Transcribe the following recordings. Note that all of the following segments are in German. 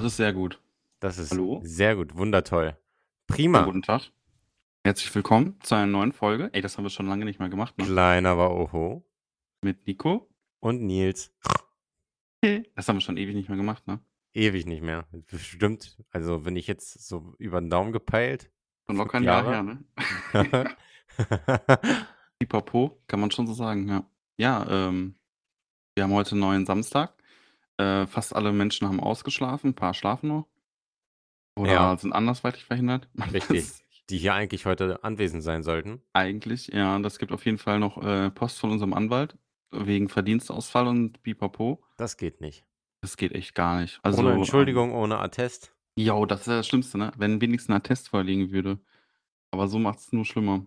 Das ist sehr gut. Das ist Hallo? sehr gut. Wundertoll. Prima. guten Tag. Herzlich willkommen zu einer neuen Folge. Ey, das haben wir schon lange nicht mehr gemacht, ne? Klein, aber oho. Mit Nico. Und Nils. Das haben wir schon ewig nicht mehr gemacht, ne? Ewig nicht mehr. Bestimmt. Also, wenn ich jetzt so über den Daumen gepeilt. Schon locker ein Jahr her, ne? Pipapo, kann man schon so sagen, ja. Ja, ähm, wir haben heute einen neuen Samstag. Äh, fast alle Menschen haben ausgeschlafen, ein paar schlafen noch. Oder Ja. sind andersweitig verhindert. Man Richtig. Die hier eigentlich heute anwesend sein sollten. Eigentlich, ja. Das gibt auf jeden Fall noch äh, Post von unserem Anwalt wegen Verdienstausfall und Pipapo. Das geht nicht. Das geht echt gar nicht. Also, ohne ähm, Entschuldigung, ohne Attest. Jo, das ist ja das Schlimmste, ne? Wenn wenigstens ein Attest vorliegen würde. Aber so macht es nur schlimmer.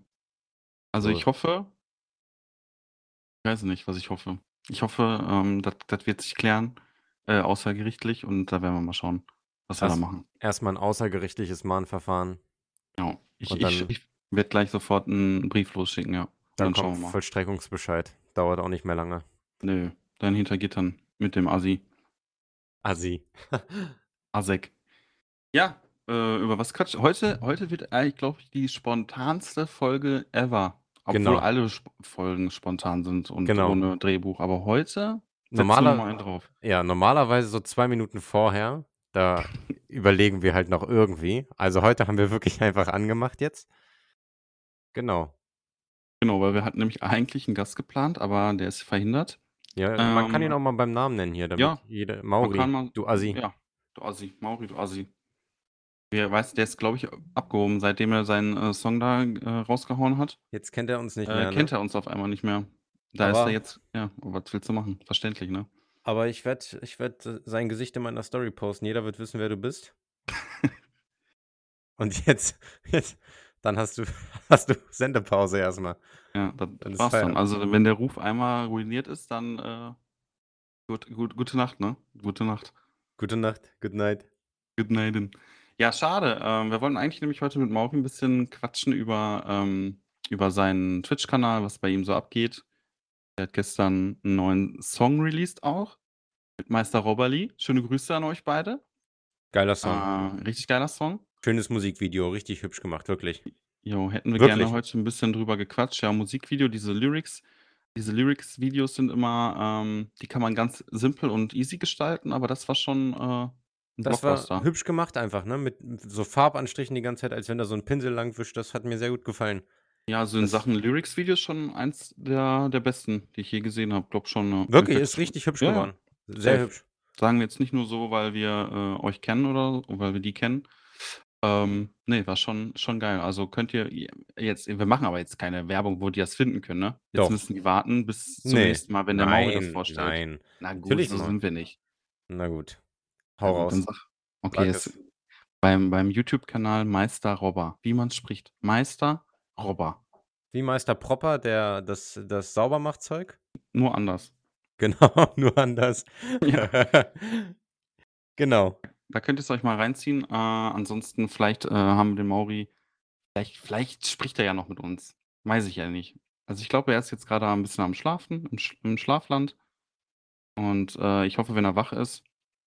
Also So. ich hoffe, ich weiß nicht, was ich hoffe. Ich hoffe, ähm, das wird sich klären, äh, außergerichtlich und da werden wir mal schauen, was wir da Erst- machen. Erstmal ein außergerichtliches Mahnverfahren. Ja, ich, Und ich, dann- ich werde gleich sofort einen Brief losschicken, ja. Dann, dann schauen kommt wir mal. Vollstreckungsbescheid. Dauert auch nicht mehr lange. Nö, dann hinter Gittern mit dem Assi. Assi. Asek. Ja, äh, über was quatsch? Heute, heute wird eigentlich, glaube ich, die spontanste Folge ever. Obwohl Genau. alle Sp Folgen spontan sind und Genau. ohne Drehbuch. Aber heute Normaler-. Ja, normalerweise so zwei Minuten vorher, da überlegen wir halt noch irgendwie. Also heute haben wir wirklich einfach angemacht jetzt. Genau. Genau, weil wir hatten nämlich eigentlich einen Gast geplant, aber der ist verhindert. Ja, man kann ihn Ähm, auch mal beim Namen nennen hier, damit ja, jede Man Mauri, mal, du Assi. Ja, du Assi. Mauri, du Assi. Wer weiß, der ist, glaube ich, abgehoben, seitdem er seinen äh, Song da äh, rausgehauen hat. Jetzt kennt er uns nicht Äh, mehr. kennt Ne? er uns auf einmal nicht mehr. Da ist Aber- er jetzt, ja, was willst du machen? Verständlich, ne? Aber ich werde ich werd sein Gesicht in meiner Story posten. Jeder wird wissen, wer du bist. Und jetzt, jetzt dann hast du, hast du Sendepause erstmal. Ja, das Dann ist war's dann. Also, wenn der Ruf einmal ruiniert ist, dann äh, gut, gut, gute Nacht, ne? Gute Nacht. Gute Nacht, good night. Good night. Ja, schade. Ähm, wir wollten eigentlich nämlich heute mit Mauri ein bisschen quatschen über, ähm, über seinen Twitch-Kanal, was bei ihm so abgeht. Er hat gestern einen neuen Song released auch. Mit Meister Robberly. Schöne Grüße an euch beide. Geiler Song. Äh, richtig geiler Song. Schönes Musikvideo, richtig hübsch gemacht, wirklich. Jo, hätten wir Wirklich? gerne heute ein bisschen drüber gequatscht. Ja, Musikvideo, diese Lyrics, diese Lyrics-Videos sind immer, ähm, die kann man ganz simpel und easy gestalten, aber das war schon äh, ein Das war hübsch gemacht einfach, ne? Mit so Farbanstrichen die ganze Zeit, als wenn da so ein Pinsel lang wischt. Das hat mir sehr gut gefallen. Ja, so in das- Sachen Lyrics-Videos schon eins der, der besten, die ich je gesehen habe. Glaub schon. ja. Wirklich, ist richtig hübsch Ja, ja. geworden. Sehr Safe. hübsch. Sagen wir jetzt nicht nur so, weil wir äh, euch kennen oder so, weil wir die kennen. Ähm, nee, war schon, schon geil. Also könnt ihr jetzt, wir machen aber jetzt keine Werbung, wo die das finden können, ne? Jetzt Doch. müssen die warten bis zum Nee. nächsten Mal, wenn der Mauri das Nein, vorstellt. nein. Na gut, Natürlich so sind wir nicht. Na gut. Na Hau gut, dann raus. sag, okay, Sag jetzt es. beim, beim YouTube-Kanal Meister Robber, wie man spricht. Meister Robber. Wie Meister Propper, der das, das Saubermachtzeug? Nur anders. Genau, nur anders. Ja. genau. Da könnt ihr es euch mal reinziehen. Äh, ansonsten, vielleicht äh, haben wir den Mauri, vielleicht, vielleicht spricht er ja noch mit uns. Weiß ich ja nicht. Also ich glaube, er ist jetzt gerade ein bisschen am Schlafen, im, Sch im Schlafland. Und äh, ich hoffe, wenn er wach ist,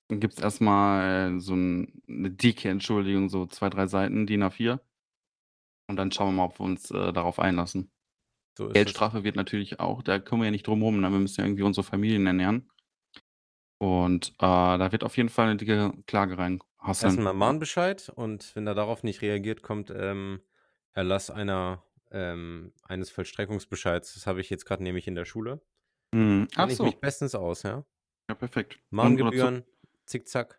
dann gibt es erstmal so ein, eine dicke Entschuldigung, so zwei, drei Seiten, DIN A4. Und dann schauen wir mal, ob wir uns äh, darauf einlassen. So ist es. Geldstrafe wird natürlich auch, da kommen wir ja nicht drum rum, ne? wir müssen ja irgendwie unsere Familien ernähren. Und äh, da wird auf jeden Fall eine dicke Klage reinhasseln. Erstmal Mahnbescheid und wenn er darauf nicht reagiert, kommt ähm, Erlass einer, ähm, eines Vollstreckungsbescheids. Das habe ich jetzt gerade nämlich in der Schule. Mhm. Ach Kenn ich so, mich bestens aus, ja. ja perfekt. Mahngebühren, zickzack.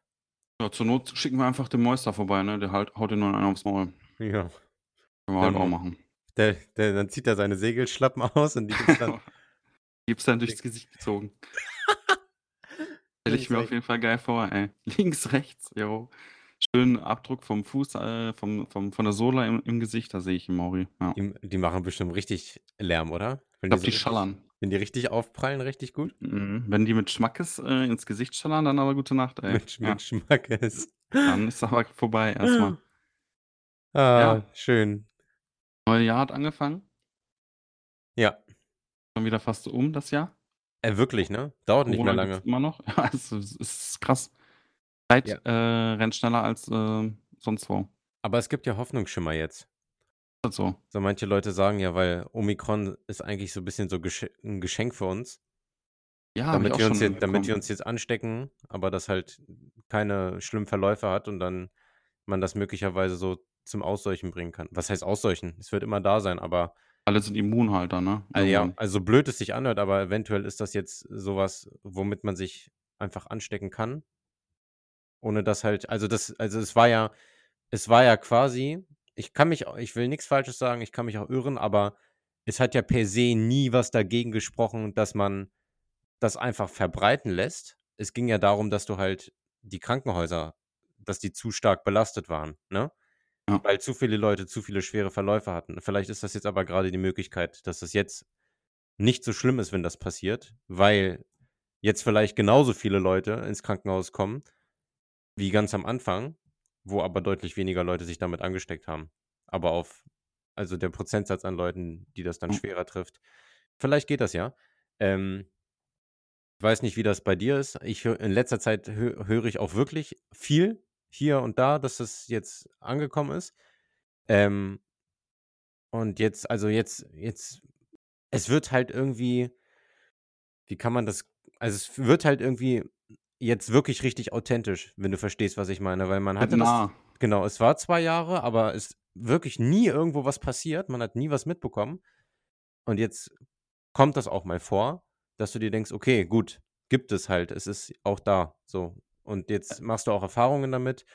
Ja, zur Not schicken wir einfach den Moister vorbei, ne? Der halt, haut den noch einen aufs Maul. Ja. Können wir Ja, auch Mann. machen. Der, der, dann zieht er seine Segelschlappen aus und die gibt's dann. Gibt's dann durchs Gesicht gezogen. Stelle ich Links, mir auf rechts. jeden Fall geil vor, ey. Links, rechts, jo. Schönen Abdruck vom Fuß, äh, vom, vom, von der Sohle im, im Gesicht, da sehe ich ihn, Mauri. Ja. Die, die machen bestimmt richtig Lärm, oder? Wenn Ich glaube, so die richtig- schallern. Wenn die richtig aufprallen, richtig gut. Mhm. Wenn die mit Schmackes äh, ins Gesicht schallern, dann aber gute Nacht, ey. Mit, ja. mit Schmackes. Dann ist aber vorbei erstmal. Ah, Ja. schön. Neue Jahr hat angefangen. Ja. Schon wieder fast um das Jahr. Äh, wirklich, ne? Dauert nicht mehr Corona lange. immer noch. Ja, es ist ist krass. Zeit, Ja. äh, rennt schneller als, äh, sonst wo. Aber es gibt ja Hoffnungsschimmer jetzt. So. So manche Leute sagen ja, weil Omikron ist eigentlich so 'n bisschen so Gesch 'n Geschenk für uns. Ja, Damit wir uns jetzt damit wir uns jetzt anstecken, aber das halt keine schlimmen Verläufe hat und dann man das möglicherweise so zum Ausseuchen bringen kann. Was heißt Ausseuchen? Es wird immer da sein, aber Alle sind immun halt dann, ne, Ah ja, also blöd es sich anhört, aber eventuell ist das jetzt so was, womit man sich einfach anstecken kann. Ohne dass halt also das also es war ja es war ja quasi ich kann mich ich will nix Falsches sagen, ich kann mich auch irren, aber es hat ja per se nie was dagegen gesprochen, dass man das einfach verbreiten lässt. Es ging ja darum, dass du halt die Krankenhäuser dass die zu stark belastet waren, ne? Ja. Weil zu viele Leute zu viele schwere Verläufe hatten. Vielleicht ist das jetzt aber grade die Möglichkeit, dass das jetzt nicht so schlimm ist, wenn das passiert, weil jetzt vielleicht genauso viele Leute ins Krankenhaus kommen wie ganz am Anfang, wo aber deutlich weniger Leute sich damit angesteckt haben. Aber auf also der Prozentsatz an Leuten, die das dann Hm. schwerer trifft. Vielleicht geht das ja. Ähm weiß nicht, wie das bei dir ist. Ich in letzter Zeit hö höre ich auch wirklich viel hier und da, dass das jetzt angekommen ist. Ähm und jetzt also jetzt jetzt es wird halt irgendwie wie kann man das also es wird halt irgendwie jetzt wirklich richtig authentisch, wenn du verstehst, was ich meine, weil man hatte das nah. genau, es war 2 Jahre, aber es wirklich nie irgendwo was passiert. Man hat nie was mitbekommen. Und jetzt kommt das auch mal vor, dass du dir denkst: „Okay, gut, gibt es halt. Es ist auch da“, so. Und jetzt machst du auch Erfahrungen damit.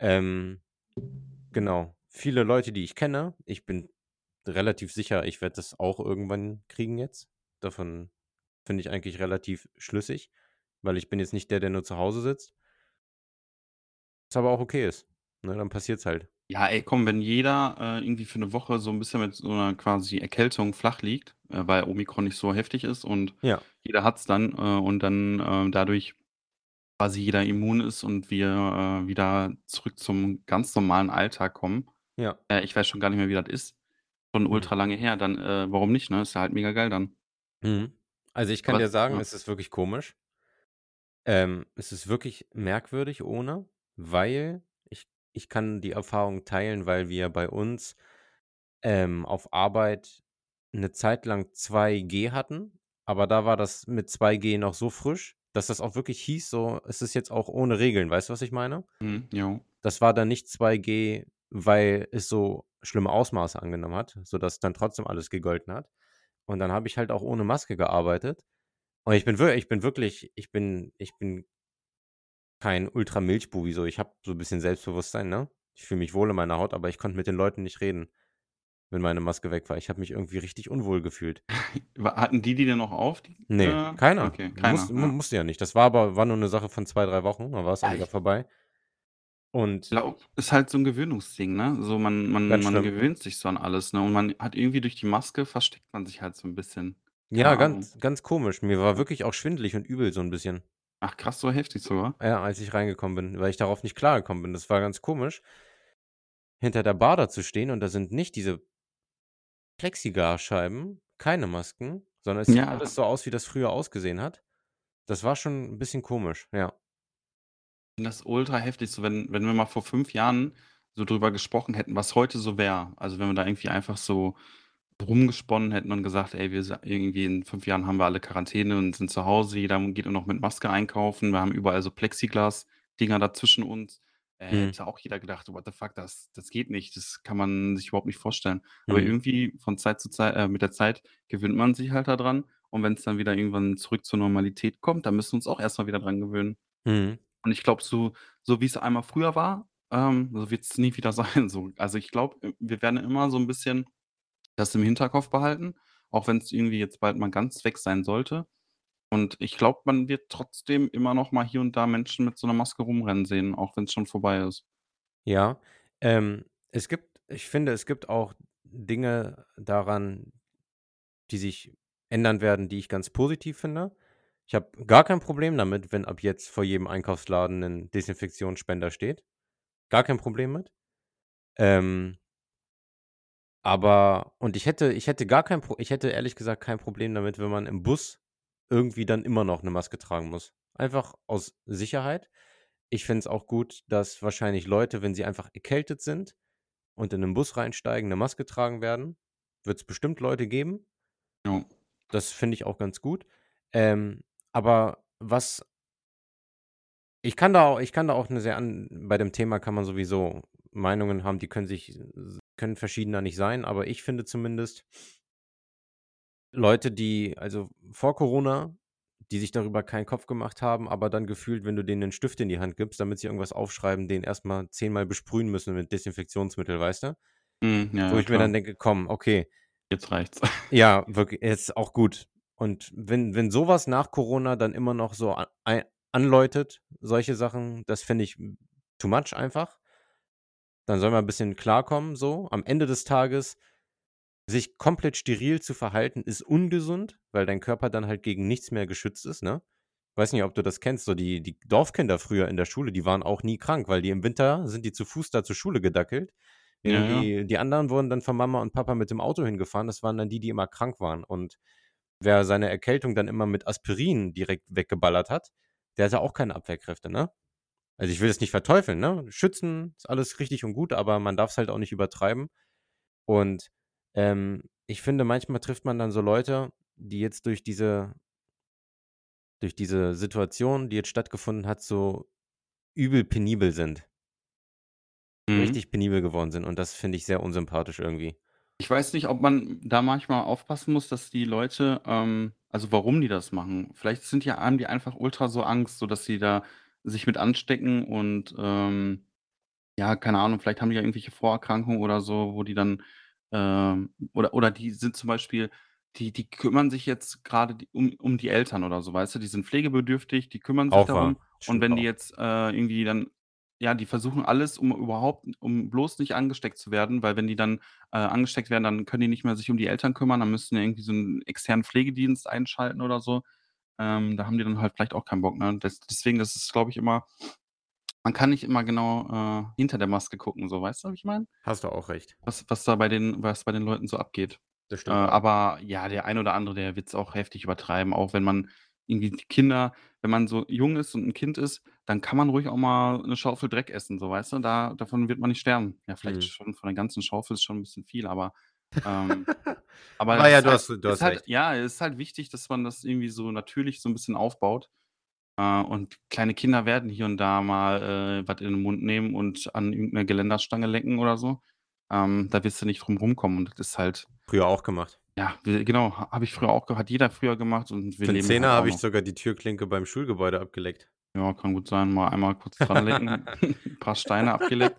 Ähm, genau. Viele Leute, die ich kenne ich bin relativ sicher, ich werde das auch irgendwann kriegen jetzt. Davon bin ich eigentlich relativ schlüssig, weil ich bin jetzt nicht der, der nur zu Hause sitzt. Was aber auch okay ist, ne? Dann passiert's halt. Ja, ey, komm, wenn jeder, äh, irgendwie für 'ne Woche so 'n bisschen mit so 'ner quasi Erkältung flach liegt, äh, weil Omikron nicht so heftig ist und Ja. jeder hat's dann, äh, und dann, äh, dadurch quasi jeder immun ist und wir, äh, wieder zurück zum ganz normalen Alltag kommen. Ja. Äh, ich weiß schon gar nicht mehr, wie das ist. Schon Mhm. ultra lange her, dann, äh, warum nicht, ne? Ist ja halt mega geil dann. Mhm. Also, ich kann Aber dir sagen, ja. es ist wirklich komisch. Ähm, es ist wirklich merkwürdig ohne, weil ich ich kann die Erfahrung teilen, weil wir bei uns, ähm, auf Arbeit 'ne Zeit lang 2G hatten, aber da war das mit 2G noch so frisch, dass das auch wirklich hieß so, es ist jetzt auch ohne Regeln. Weißt du, was ich meine? Mhm, jo. Das war dann nicht 2G, weil es so schlimme Ausmaße angenommen hat, sodass dann trotzdem alles gegolten hat. Und dann habe ich halt auch ohne Maske gearbeitet. Und ich bin ich bin wirklich ich bin ich bin kein Ultra-Milchbubi so. Ich habe so 'n bisschen Selbstbewusstsein, ne? Ich fühle mich wohl in meiner Haut, aber ich konnte mit den Leuten nicht reden, wenn meine Maske weg war. Ich habe mich irgendwie richtig unwohl gefühlt. Hatten die die denn noch auf, die Ne, äh, keiner. okay, Muss keiner, mu ja. musste ja nicht. Das war aber war nur 'ne Sache von 2, 3 Wochen, dann war's auch Ja, wieder ich vorbei. Und glaube, ist halt so 'n Gewöhnungsding, ne? So man man man schlimm. gewöhnt sich so an alles, ne? Und man hat irgendwie durch die Maske versteckt man sich halt so 'n bisschen. Keine Ja, Ahnung. ganz ganz komisch. Mir war wirklich auch schwindelig und übel so 'n bisschen. Ach krass, so heftig sogar? Ja, als ich reingekommen bin, weil ich darauf nicht klargekommen bin. Das war ganz komisch hinter der Bar da zu stehen und da sind nicht diese Plexiglasscheiben, keine Masken, sondern es sieht Ja. alles so aus, wie das früher ausgesehen hat. Das war schon 'n bisschen komisch, ja. finde das ultra heftig, so wenn wenn wir mal vor 5 Jahren so drüber gesprochen hätten, was heute so wäre. Also, wenn wir da irgendwie einfach so rumgesponnen hätten und gesagt: „Ey, wir sa irgendwie in 5 Jahren haben wir alle Quarantäne und sind zu Hause, jeder geht nur noch mit Maske einkaufen. Wir haben überall so Plexiglasdinger da zwischen uns.“ Äh, Mhm. hätte auch jeder gedacht: „What the fuck, das das geht nicht. Das kann man sich überhaupt nicht vorstellen.“ Aber Mhm. irgendwie von Zeit zu Zei äh, mit der Zeit gewöhnt man sich halt da dran. Und wenn's dann wieder irgendwann zurück zur Normalität kommt, dann müssen wir uns auch erst mal wieder dran gewöhnen. Mhm. Und ich glaube, so so wie's einmal früher war, ähm, so wird's nie wieder sein so. Also, ich glaube, äh, wir werden immer so 'n bisschen das im Hinterkopf behalten, auch wenn's irgendwie jetzt bald mal ganz weg sein sollte. Und ich glaube, man wird trotzdem immer noch mal hier und da Menschen mit so 'ner Maske rumrennen sehen, auch wenn's schon vorbei ist. Ja, ähm, es gibt ich finde, es gibt auch Dinge daran, die sich ändern werden, die ich ganz positiv finde. Ich habe gar kein Problem damit, wenn ab jetzt vor jedem Einkaufsladen 'nen Desinfektionsspender steht. Gar kein Problem mit. Ähm aber und ich hätte ich hätte gar kein Pro ich hätte ehrlich gesagt kein Problem damit, wenn man im Bus irgendwie dann immer noch eine Maske tragen muss. Einfach aus Sicherheit. Ich finde es auch gut, dass wahrscheinlich Leute, wenn sie einfach erkältet sind und in 'nen Bus reinsteigen, eine Maske tragen werden. Wird es bestimmt Leute geben. Ja. Das finde ich auch ganz gut. Ähm, aber was ich kann da auch ich kann da auch 'ne sehr an bei dem Thema kann man sowieso Meinungen haben, die können sich können verschiedener nicht sein, aber ich finde zumindest Leute, die also vor Corona, die sich darüber keinen Kopf gemacht haben, aber dann gefühlt, wenn du denen 'nen Stift in die Hand gibst, damit sie irgendwas aufschreiben, den erst mal zehnmal besprühen müssen mit Desinfektionsmittel, weißt du? Mhm, ja, Wo ja, ich mir dann klar. denke: „Komm, okay.“ Jetzt reicht's. Ja, wirk jetzt auch gut. Und wenn wenn so was nach Corona dann immer noch so a ei anläutet, solche Sachen, das finde ich too much einfach. Dann soll man 'n bisschen klarkommen so. Am Ende des Tages sich komplett steril zu verhalten, ist ungesund, weil dein Körper dann halt gegen nichts mehr geschützt ist, ne? Weiß nicht, ob du das kennst, so die die Dorfkinder früher in der Schule, die waren auch nie krank, weil die im Winter sind die zu Fuß da zur Schule gedackelt, Ja, während ja. die die anderen wurden dann von Mama und Papa mit dem Auto hingefahren. Das waren dann die, die immer krank waren. Und wer seine Erkältung dann immer mit Aspirin direkt weggeballert hat, der hatte auch keine Abwehrkräfte, ne? Also, ich will das nicht verteufeln, ne? Schützen ist alles richtig und gut, aber man darf's halt auch nicht übertreiben. Und, ähm, ich finde, manchmal trifft man dann so Leute, die jetzt durch diese durch diese Situation, die jetzt stattgefunden hat, so übel penibel sind. Mhm. Richtig penibel geworden sind und das finde ich sehr unsympathisch irgendwie. Ich weiß nicht, ob man da manchmal aufpassen muss, dass die Leute ähm, also warum die das machen. Vielleicht sind die haben die einfach ultra so Angst, sodass sie da sich mit anstecken und, ähm, ja, keine Ahnung, vielleicht haben die ja irgendwelche Vorerkrankungen oder so, wo die dann, ähm oder oder die sind zum Beispiel die die kümmern sich jetzt grade d um um die Eltern oder so, weißt du? Die sind pflegebedürftig, die kümmern sich Auch wahr, darum und stimmt wenn die auch. jetzt, äh, irgendwie dann ja, die versuchen alles, um überhaupt um bloß nicht angesteckt zu werden, weil wenn die dann, äh, angesteckt werden, dann können die nicht mehr sich um die Eltern kümmern, dann müssten die irgendwie so 'n externen Pflegedienst einschalten oder so. Ähm, da haben die dann halt vielleicht auch keinen Bock, ne? Des deswegen, das ist, glaube ich, immer man kann nicht immer genau, äh, hinter der Maske gucken, so, weißt du, wie ich meine? Hast du auch recht. Was was da bei den was bei den Leuten so abgeht. Das Äh, stimmt aber ja, der ein oder andere, der wird's auch heftig übertreiben, auch wenn man irgendwie die Kinder wenn man so jung ist und 'n Kind ist, dann kann man ruhig auch mal 'ne Schaufel Dreck essen, so, weißt du? Da davon wird man nicht sterben. Ja, vielleicht Mhm. schon von der ganzen Schaufel ist schon 'n bisschen viel, aber, ähm aber Aber es ja, ist du halt hast du ist hast halt recht. ja, es ist halt wichtig, dass man das irgendwie so natürlich so 'n bisschen aufbaut. Äh, und kleine Kinder werden hier und da mal, äh, was in den Mund nehmen und an irgend 'ne Geländerstange lecken oder so. Ähm, da wirst du nicht drum rumkommen und das ist halt Früher auch gemacht. ja, genau, ha habe ich früher auch hat jeder früher gemacht und wir Für leben Zehner halt habe ich sogar die Türklinke beim Schulgebäude abgeleckt. Ja, kann gut sein, mal einmal kurz dran lecken, paar Steine abgeleckt.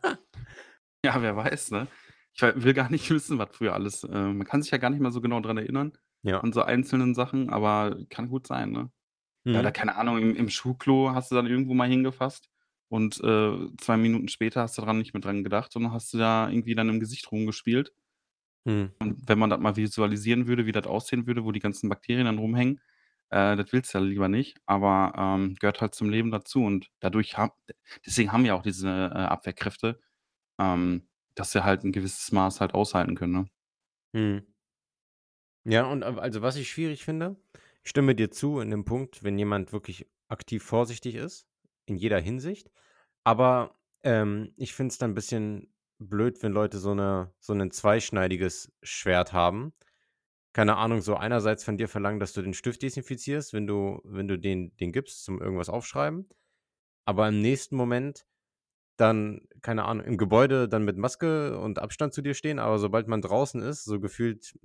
Ja, wer weiß, ne? Ich will gar nicht wissen, was früher alles äh, man kann sich ja gar nicht mehr so genau dran erinnern Ja. an so einzelnen Sachen, aber kann gut sein, ne? Ja, oder Mhm. keine Ahnung, im im Schuhklo hast du dann irgendwo mal hingefasst und, äh, 2 Minuten später hast du dran nicht mehr dran gedacht und hast du da irgendwie dann im Gesicht rumgespielt. Mhm. Und wenn man das mal visualisieren würde, wie das aussehen würde, wo die ganzen Bakterien dann rumhängen, äh, das willst du ja lieber nicht, aber, ähm, gehört halt zum Leben dazu und dadurch ha deswegen haben wir auch diese, äh, Abwehrkräfte, ähm, dass sie halt 'n gewisses Maß halt aushalten können, ne? Mhm. Ja, und a also, was ich schwierig finde stimme dir zu in dem Punkt, wenn jemand wirklich aktiv vorsichtig ist, in jeder Hinsicht. Aber, ähm, ich finde es dann 'n bisschen blöd, wenn Leute so 'ne so 'nen zweischneidiges Schwert haben. Keine Ahnung, so einerseits von dir verlangen, dass du den Stift desinfizierst, wenn du wenn du den den gibst zum irgendwas aufschreiben, aber im nächsten Moment dann, keine Ahnung, im Gebäude dann mit Maske und Abstand zu dir stehen, aber sobald man draußen ist, so gefühlt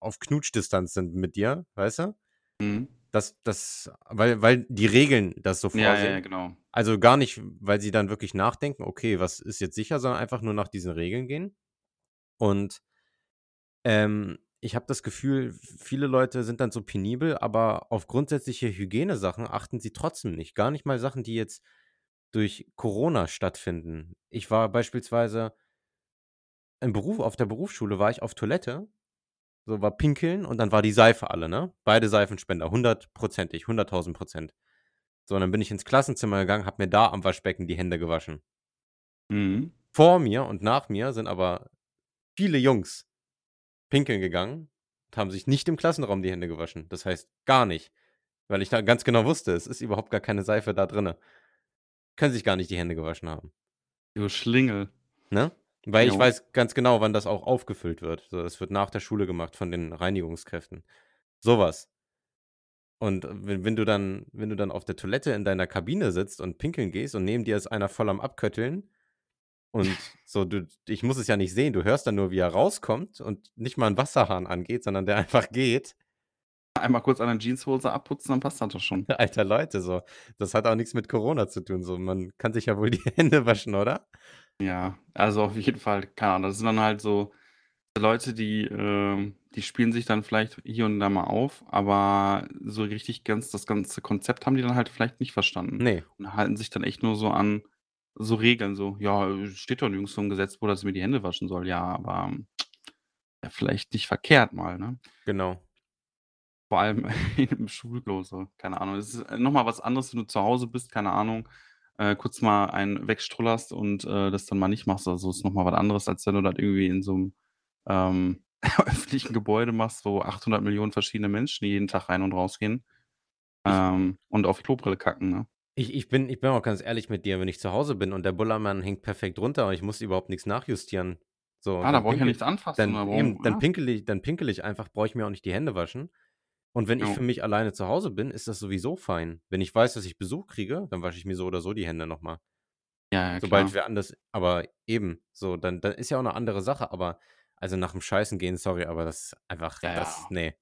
auf Knutschdistanz sind mit dir, weißt du? Mhm. Das das weil weil die Regeln das so Ja, ja, ja, vorsehen. genau. Also, gar nicht, weil sie dann wirklich nachdenken: „Okay, was ist jetzt sicher“, sondern einfach nur nach diesen Regeln gehen. Und ähm, ich habe das Gefühl, viele Leute sind dann so penibel, aber auf grundsätzliche Hygienesachen achten sie trotzdem nicht. Gar nicht mal Sachen, die jetzt durch Corona stattfinden. Ich war beispielsweise im Beruf auf der Berufsschule war ich auf Toilette, so, war pinkeln und dann war die Seife alle, ne? Beide Seifenspender, hundertprozentig, 100.000 %. So, und dann bin ich ins Klassenzimmer gegangen, habe mir da am Waschbecken die Hände gewaschen. Mhm. Vor mir und nach mir sind aber viele Jungs pinkeln gegangen und haben sich nicht im Klassenraum die Hände gewaschen. Das heißt, gar nicht. weil ich da ganz genau wusste, es ist überhaupt gar keine Seife da drinne. Können sich gar nicht die Hände gewaschen haben. Du Schlingel. Ne? Weil ich Jo. weiß ganz genau, wann das auch aufgefüllt wird. So, das wird nach der Schule gemacht von den Reinigungskräften. So was. Und wenn wenn du dann wenn du dann auf der Toilette in deiner Kabine sitzt und pinkeln gehst und neben dir ist einer voll am Abkötteln und so du ich muss es ja nicht sehen, du hörst dann nur, wie er rauskommt und nicht mal 'n Wasserhahn angeht, sondern der einfach geht. Einmal kurz an der Jeanshose abputzen, dann passt das doch schon. Alter, Leute, so. Das hat auch nix mit Corona zu tun, so. Man kann sich ja wohl die Hände waschen, oder? Ja, also auf jeden Fall, keine Ahnung, das sind dann halt so Leute, die, ähm die spielen sich dann vielleicht hier und da mal auf, aber so richtig ganz das ganze Konzept haben die dann halt vielleicht nicht verstanden Ne. und halten sich dann echt nur so an so Regeln, so: „Ja, äh, steht doch nirgends so im Gesetz, wo ich mir die Hände waschen soll.“ Ja, aber ja, vielleicht nicht verkehrt mal, ne? Genau. Vor allem im Schulklo so, keine Ahnung. Es ist noch mal was anderes, wenn du zu Hause bist, keine Ahnung, äh, kurz mal einen wegstrullerst und, äh, das dann mal nicht machst oder so, ist noch mal was anderes, als wenn du das irgendwie in so 'nem, ähm, öffentlichen Gebäude machst, wo 800.000.000 verschiedene Menschen jeden Tag rein und rausgehen, ähm, und auf die Klobrille kacken, ne? Ich ich bin ich bin auch ganz ehrlich mit dir, wenn ich zu Hause bin und der Bullermann hängt perfekt runter und ich muss überhaupt nix nachjustieren, so, Ah, da brauche ich ja nichts anfassen dann eben, dann ah. pinkel ich dann pinkel ich einfach, brauche ich mir auch nicht die Hände waschen. Und wenn ich Jo. für mich alleine zu Hause bin, ist das sowieso fein. Wenn ich weiß, dass ich Besuch kriege, dann wasche ich mir so oder so die Hände noch mal. Ja, ja, Sobald klar. wer anders aber eben, so, dann dann ist ja auch 'ne andere Sache, aber also, nach dem Scheißen gehen, sorry, aber das ist einfach Ja, das ja. ne.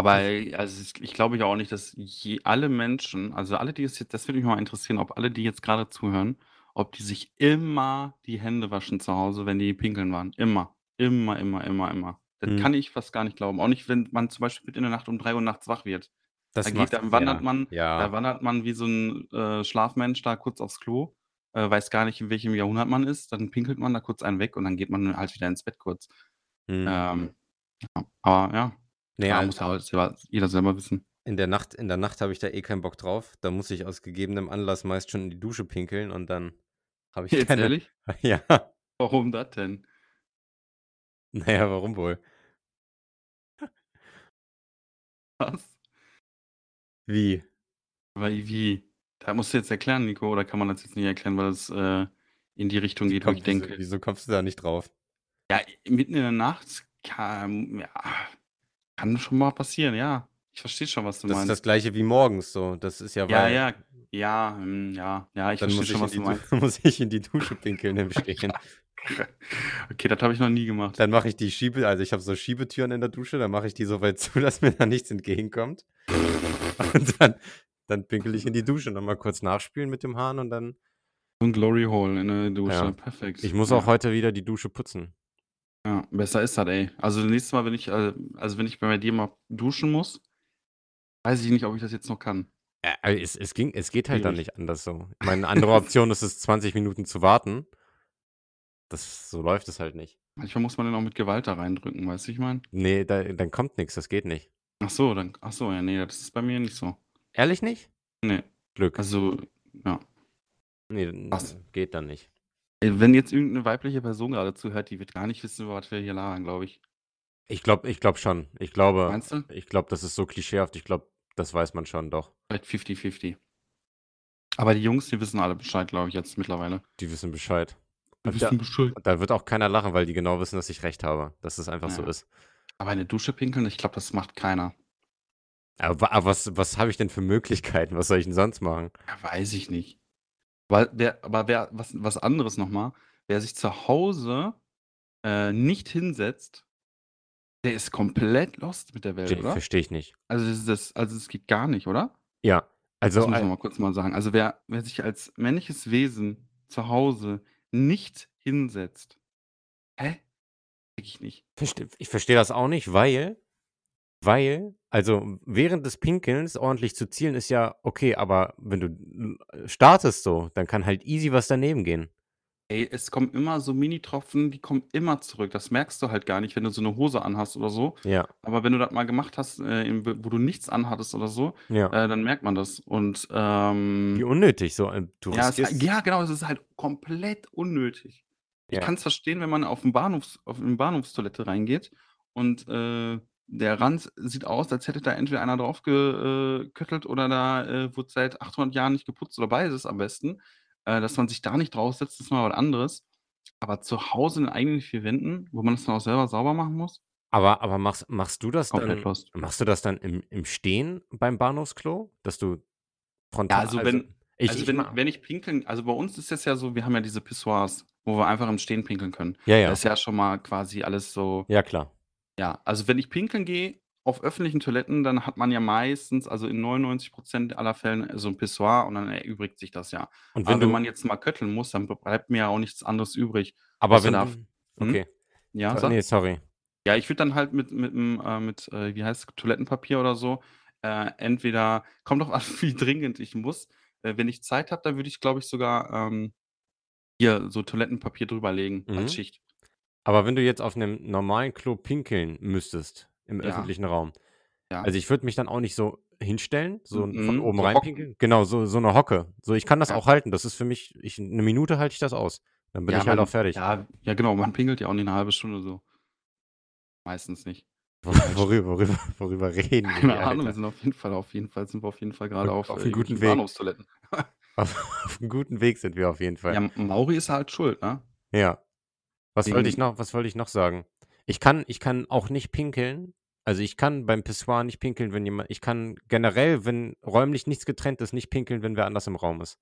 Aber, äh, also, ich ich glaube ja auch nicht, dass je alle Menschen also, alle, die es jetzt das würde mich mal interessieren, ob alle, die jetzt grade zuhören, ob die sich immer die Hände waschen zu Hause, wenn die pinkeln waren. Immer. Immer, immer, immer, immer. Das Mhm. kann ich fast gar nicht glauben. Auch nicht, wenn man zum Beispiel mitten in der Nacht um 3:00 nachts wach wird. Da Das geht macht dann wandert ja, man da ja. wandert man wie so 'n, äh, Schlafmensch da kurz aufs Klo, äh, weiß gar nicht, in welchem Jahrhundert man ist. Dann pinkelt man da kurz einen weg und dann geht man halt wieder ins Bett kurz. Mhm. Ähm, ja, aber ja, Ne, klar, muss ja halt selber jeder selber wissen. In der Nacht in der Nacht habe ich da eh keinen Bock drauf. Da muss ich aus gegebenem Anlass meist schon in die Dusche pinkeln und dann habe ich Jetzt keine ehrlich? ja. Warum das denn? Na ja, warum wohl? Was? Wie? Weil wie? Da musst du jetzt erklären, Nico, oder kann man das jetzt nicht erklären, weil es, äh, in die Richtung geht, wo ich wieso denke? wieso kommst du da nicht drauf? Ja, mitten in der Nacht kann ja, kann schon mal passieren, ja. Ich verstehe schon, was du Das ist meinst. das Gleiche wie morgens so. Das ist ja, Ja, weil ja, ja, hm, ja, ja, ich dann verstehe schon, in was die du meinst. muss ich in die Dusche pinkeln im Stehen. Okay, das habe ich noch nie gemacht. Dann mache ich die Schiebe also, ich habe so Schiebetüren in der Dusche, dann mache ich die so weit zu, dass mir da nichts entgegenkommt. Und dann dann pinkel ich in die Dusche, noch mal kurz nachspülen mit dem Hahn und dann So 'n Glory Hole in der Dusche, Ja. perfekt. Ich muss Ja. auch heute wieder die Dusche putzen. Ja, besser ist das, ey. Also, nächstes Mal, wenn ich äh, also, wenn ich bei dir mal duschen muss, weiß ich nicht, ob ich das jetzt noch kann. Äh, al es es ging es geht halt dann Schwierig. nicht anders so. Meine andere Option ist es, 20 Minuten zu warten. Das so läuft es halt nicht. Manchmal muss man den auch mit Gewalt da reindrücken, weißt du, ich meine? Ne, da dann kommt nix, das geht nicht. Ach so, dann ach so, ja, ne, das ist bei mir nicht so. Ehrlich nicht? Ne. Glück. Also, ja. Ne, n Was? geht dann nicht. Ey, wenn jetzt irgend 'ne weibliche Person gerade zuhört, die wird gar nicht wissen, über was wir hier labern, glaube ich. Ich glaube ich glaube schon. Ich glaube Meinst du? ich glaube, das ist so klischeehaft. Ich glaube, das weiß man schon, doch. Vielleicht 50-50. Aber die Jungs, die wissen alle Bescheid, glaube ich, jetzt mittlerweile. Die wissen Bescheid. Die Und da Bescheid. da wird auch keiner lachen, weil die genau wissen, dass ich recht habe, dass es einfach so Ja. ist. Aber in der Dusche pinkeln, ich glaube, das macht keiner. Aber aber was was habe ich denn für Möglichkeiten? Was soll ich denn sonst machen? Ja, weiß ich nicht. Weil wer aber wer was was anderes noch mal, wer sich zu Hause, äh, nicht hinsetzt, der ist komplett lost mit der Welt, Verstehe ich nicht. Also, das das also, das geht gar nicht, oder? Ja, Das also, muss man al mal kurz mal sagen. Also, wer wer sich als männliches Wesen zu Hause nicht hinsetzt hä? Ich nicht. Ich verstehe das auch nicht, weil weil also, während des Pinkelns ordentlich zu zielen ist ja okay, aber wenn du n startest so, dann kann halt easy was daneben gehen. Ey, es kommen immer so Minitropfen, die kommen immer zurück. Das merkst du halt gar nicht, wenn du so 'ne Hose anhast oder so. Ja. Aber wenn du das mal gemacht hast, äh, im wo du nichts anhattest oder so, Ja. äh, dann merkt man das. Und, Wie ähm unnötig so, ähm, du ja, es riskierst ja, genau, es ist halt komplett unnötig. Ich Ja. kann's verstehen, wenn man auf'm Bahnhofs auf 'n Bahnhofstoilette reingeht und, äh, der Rand sieht aus, als hätte da entweder einer drauf ge äh, köttelt oder da, äh, wurde seit 800 Jahren nicht geputzt oder beides am besten. Äh, dass man sich da nicht draufsetzt, ist mal was anderes. Aber zu Hause in den eigenen 4 Wänden, wo man das dann auch selber sauber machen muss Aber aber machst machst du das dann lost. machst du das dann im im Stehen beim Bahnhofsklo, dass du Ja, frontal also also wenn ich also ich wenn wenn ich pinkeln also bei uns ist es ja so, wir haben ja diese Pissoirs, wo wir einfach im Stehen pinkeln können. Ja, ja. ist ja schon mal quasi alles so Ja, klar. ja, also wenn ich pinkeln gehe auf öffentlichen Toiletten, dann hat man ja meistens, also in 99% aller Fällen so 'n Pissoir und dann erübrigt sich das ja. Und wenn Aber wenn du man jetzt mal kötteln muss, dann bleibt mir ja auch nichts anderes übrig, Aber außer wenn da du f mhm. okay. Ja, sag. ne, sorry. Ja, ich würde dann halt mit mit'm äh, mit, äh, wie heißt's, Toilettenpapier oder so, äh, entweder kommt drauf an, wie dringend ich muss. Äh, wenn ich Zeit habe, dann würde ich, glaube ich, sogar, ähm, hier so Toilettenpapier drüber legen als Mhm. Schicht. Aber wenn du jetzt auf 'nem normalen Klo pinkeln müsstest im Ja. öffentlichen Raum Ja. also, ich würde mich dann auch nicht so hinstellen, so 'n von Mhm, oben so rein hocken. pinkeln. Genau, so so 'ne Hocke. So, ich kann das Ja. auch halten. Das ist für mich ich 'ne Minute halte ich das aus. Dann bin Ja, ich halt man auch fertig. ja, ja genau, man pinkelt ja auch nicht 'ne 1/2 Stunde so. Meistens nicht. Wo worüber worüber worüber reden wir Keine Ahnung, wir sind auf jeden Fall auf jeden Fall sind wir auf jeden Fall grade auf, Auf äh, 'm guten Weg. Bahnhofstoiletten. Auf auf 'm guten Weg sind wir auf jeden Fall. Ja, Mauri ist halt schuld, ne? Ja. Was wollte ich noch was wollte ich noch sagen? Ich kann ich kann auch nicht pinkeln also, ich kann beim Pissoir nicht pinkeln, wenn jemand ich kann generell, wenn räumlich nichts getrennt ist, nicht pinkeln, wenn wer anders im Raum ist.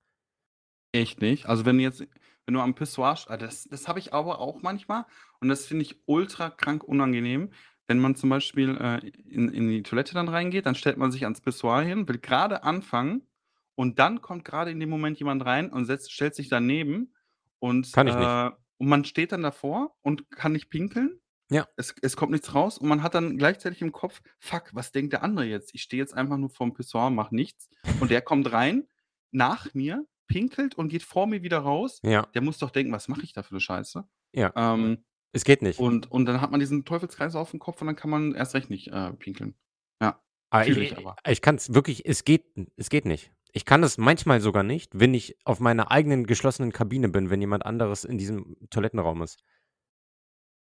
Echt nicht? Also, wenn du jetzt wenn du am Pissoir ah, das das habe ich aber auch manchmal und das finde ich ultra krank unangenehm, wenn man zum Beispiel, äh, in in die Toilette dann reingeht, dann stellt man sich ans Pissoir hin, will grade anfangen und dann kommt grade in dem Moment jemand rein und setzt stellt sich daneben und, Kann ich nicht. äh und man steht dann davor und kann nicht pinkeln. Ja. Es es kommt nichts raus und man hat dann gleichzeitig im Kopf: „Fuck, was denkt der andere jetzt? Ich stehe jetzt einfach nur vorm Pissoir, mache nichts und der kommt rein nach mir, pinkelt und geht vor mir wieder raus. Ja. Der muss doch denken: „Was mache ich da für 'ne Scheiße?“ Ja. Ähm, Es geht nicht. und und dann hat man diesen Teufelskreis aufm Kopf und dann kann man erst recht nicht, äh, pinkeln. Ja, Ah, ich i aber. ich kann's wirklich es geht es geht nicht. Ich kann es manchmal sogar nicht, wenn ich auf meiner eigenen geschlossenen Kabine bin, wenn jemand anderes in diesem Toilettenraum ist.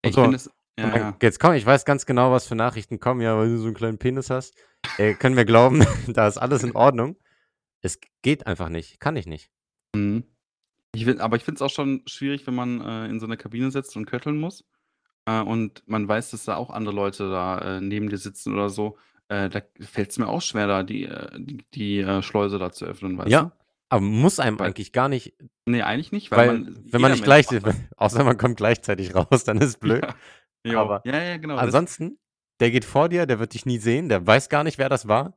Und Ich so finde es ja, und dann ja. jetzt komm, ich weiß ganz genau, was für Nachrichten kommen: „Ja, weil du so 'n kleinen Penis hast.“ Ey, können wir glauben, da ist alles in Ordnung. Es geht einfach nicht. Kann ich nicht. Mhm. Ich will aber ich finde es auch schon schwierig, wenn man, äh, in so 'ner Kabine sitzt und kötteln muss, äh, und man weiß, dass da auch andere Leute da, äh, neben dir sitzen oder so. Äh, da fällt's mir auch schwer, da die, äh die die, äh, Schleuse da zu öffnen, weißt du? Ja, aber muss einem Weil eigentlich gar nicht Ne, eigentlich nicht, weil weil man wenn man nicht gleich außer man kommt gleichzeitig raus, dann ist blöd. Ja. Jo. Aber Ja, ja, genau. Ansonsten, der geht vor dir, der wird dich nie sehen, der weiß gar nicht, wer das war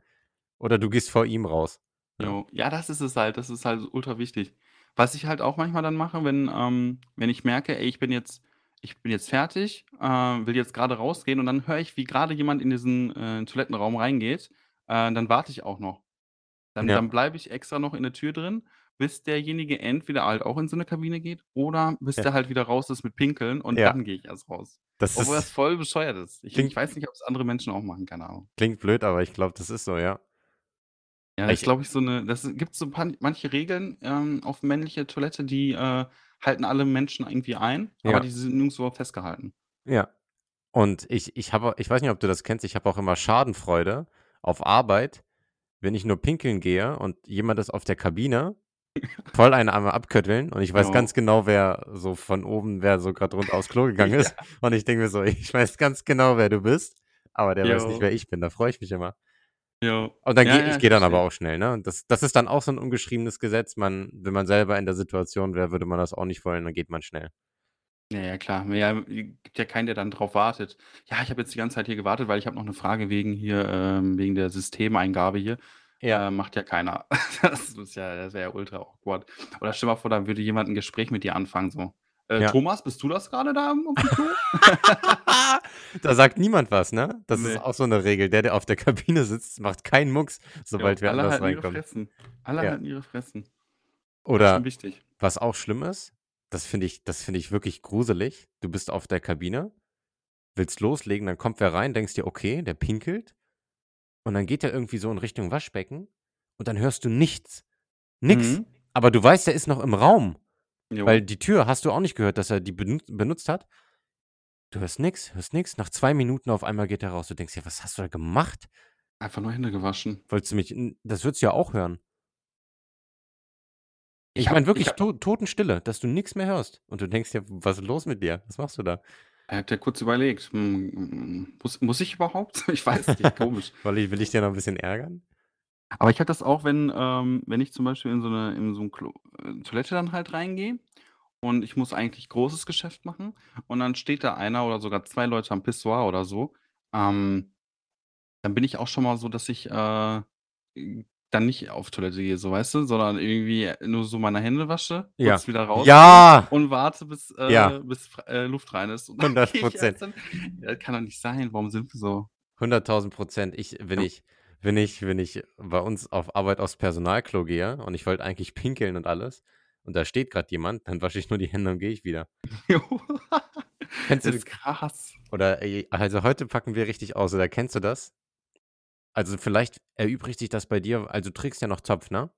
oder du gehst vor ihm raus, ja. Jo. Ja, das ist es halt. Das ist halt ultra wichtig. Was ich halt auch manchmal dann mache, wenn, ähm wenn ich merke: „Ey, ich bin jetzt ich bin jetzt fertig, äh, will jetzt grade rausgehen“ und dann höre ich, wie grade jemand in diesen, äh, Toilettenraum reingeht, äh, dann warte ich auch noch. Dann Ja. dann bleibe ich extra noch in der Tür drin, bis derjenige entweder halt auch in so 'ne Kabine geht oder bis Ja. der halt wieder raus ist mit Pinkeln und Ja. dann gehe ich erst raus. Das Obwohl das ist voll bescheuert ist. Ich klingt ich weiß nicht, ob's andere Menschen auch machen, keine Ahnung. klingt blöd, aber ich glaube, das ist so, ja. Ja, das Ich glaube ich, so 'ne das gibt so pan manche Regeln, ähm, auf männliche Toilette, die, äh, halten alle Menschen irgendwie ein, aber Ja. die sind nirgendswo festgehalten. Ja. Und ich ich habe ich weiß nicht, ob du das kennst, ich habe auch immer Schadenfreude auf Arbeit, wenn ich nur pinkeln gehe und jemand ist auf der Kabine, voll einen einmal abkötteln und ich weiß Jo. ganz genau, wer so von oben wer so grad runter aufs Klo gegangen ist. Ja. Und ich denke mir so: „Ich weiß ganz genau, wer du bist“, aber der weiß nicht, Jo. wer ich bin. Da freue ich mich immer. Jo. Und dann Ja, gehe ja, ich gehe dann aber auch schnell, ne? Und das das ist dann auch so 'n ungeschriebenes Gesetz. Man wenn man selber in der Situation wäre, würde man das auch nicht wollen, dann geht man schnell. Ja, ja, klar. Ja, gibt ja keinen, der dann drauf wartet. Ja, ich habe jetzt die ganze Zeit hier gewartet, weil ich habe noch 'ne Frage wegen hier, ähm wegen der Systemeingabe hier. Ja. Äh, macht ja keiner. Das ist ja das wäre ja ultra awkward. Oder stell mal vor, da würde jemand 'n Gespräch mit dir anfangen so: „Äh, Ja. Thomas, bist du das grade da am Klo?“ Da sagt niemand was, ne? Das ist Ne. auch so 'ne Regel. Der, der auf der Kabine sitzt, macht keinen Mucks, sobald wer alle anders halten ihre. Fressen. Alle Ja. halten ihre Fressen. Oder was auch schlimm ist, das finde ich das finde ich wirklich gruselig. Du bist auf der Kabine, willst loslegen, dann kommt wer rein, denkst dir: „Okay, der pinkelt.“ Und dann geht der irgendwie so in Richtung Waschbecken und dann hörst du nichts. Nix. Mhm. Aber du weißt, der ist noch im Raum, weil Jo. die Tür hast du auch nicht gehört, dass er die benut benutzt hat. Du hörst nix, hörst nix. Nach 2 Minuten auf einmal geht er raus. Du denkst dir: „Was hast du da gemacht?“ Einfach nur Hände gewaschen. Wolltest du mich das würdest du ja auch hören. Ich Ich meine ich wirklich habe to Totenstille, dass du nix mehr hörst und du denkst dir: „Was ist los mit dir? Was machst du da?“ Er hat ja kurz überlegt, hm, hm, muss muss ich überhaupt? Ich weiß nicht, komisch. Weil ich will ich dich noch 'n bisschen ärgern? Aber ich habe das auch, wenn ähm, wenn ich zum Beispiel in so 'ne in so 'n Klo äh, Toilette dann halt reingehe und ich muss eigentlich großes Geschäft machen und dann steht da einer oder sogar 2 Leute am Pissoir oder so, ähm, dann bin ich auch schon mal so, dass ich, äh, dann nicht auf Toilette gehe, so, weißt du, sondern irgendwie nur so meine Hände wasche, Ja. kurz wieder rausgehe Ja! und warte, bis Ja. äh, bis fr äh, Luft rein ist und dann hundert gehe ich Prozent. erst dann ja, kann doch nicht sein. Warum sind wir so? 100.000 %. Ich wenn Ja. ich wenn ich wenn ich bei uns auf Arbeit aufs Personalklo gehe und ich wollte eigentlich pinkeln und alles und da steht grad jemand, dann wasche ich nur die Hände und gehe ich wieder. Kennst du Ist krass. Oder also heute packen wir richtig aus, oder kennst du das? Also, vielleicht erübrigt sich das bei dir also, du trägst ja noch Zopf, ne?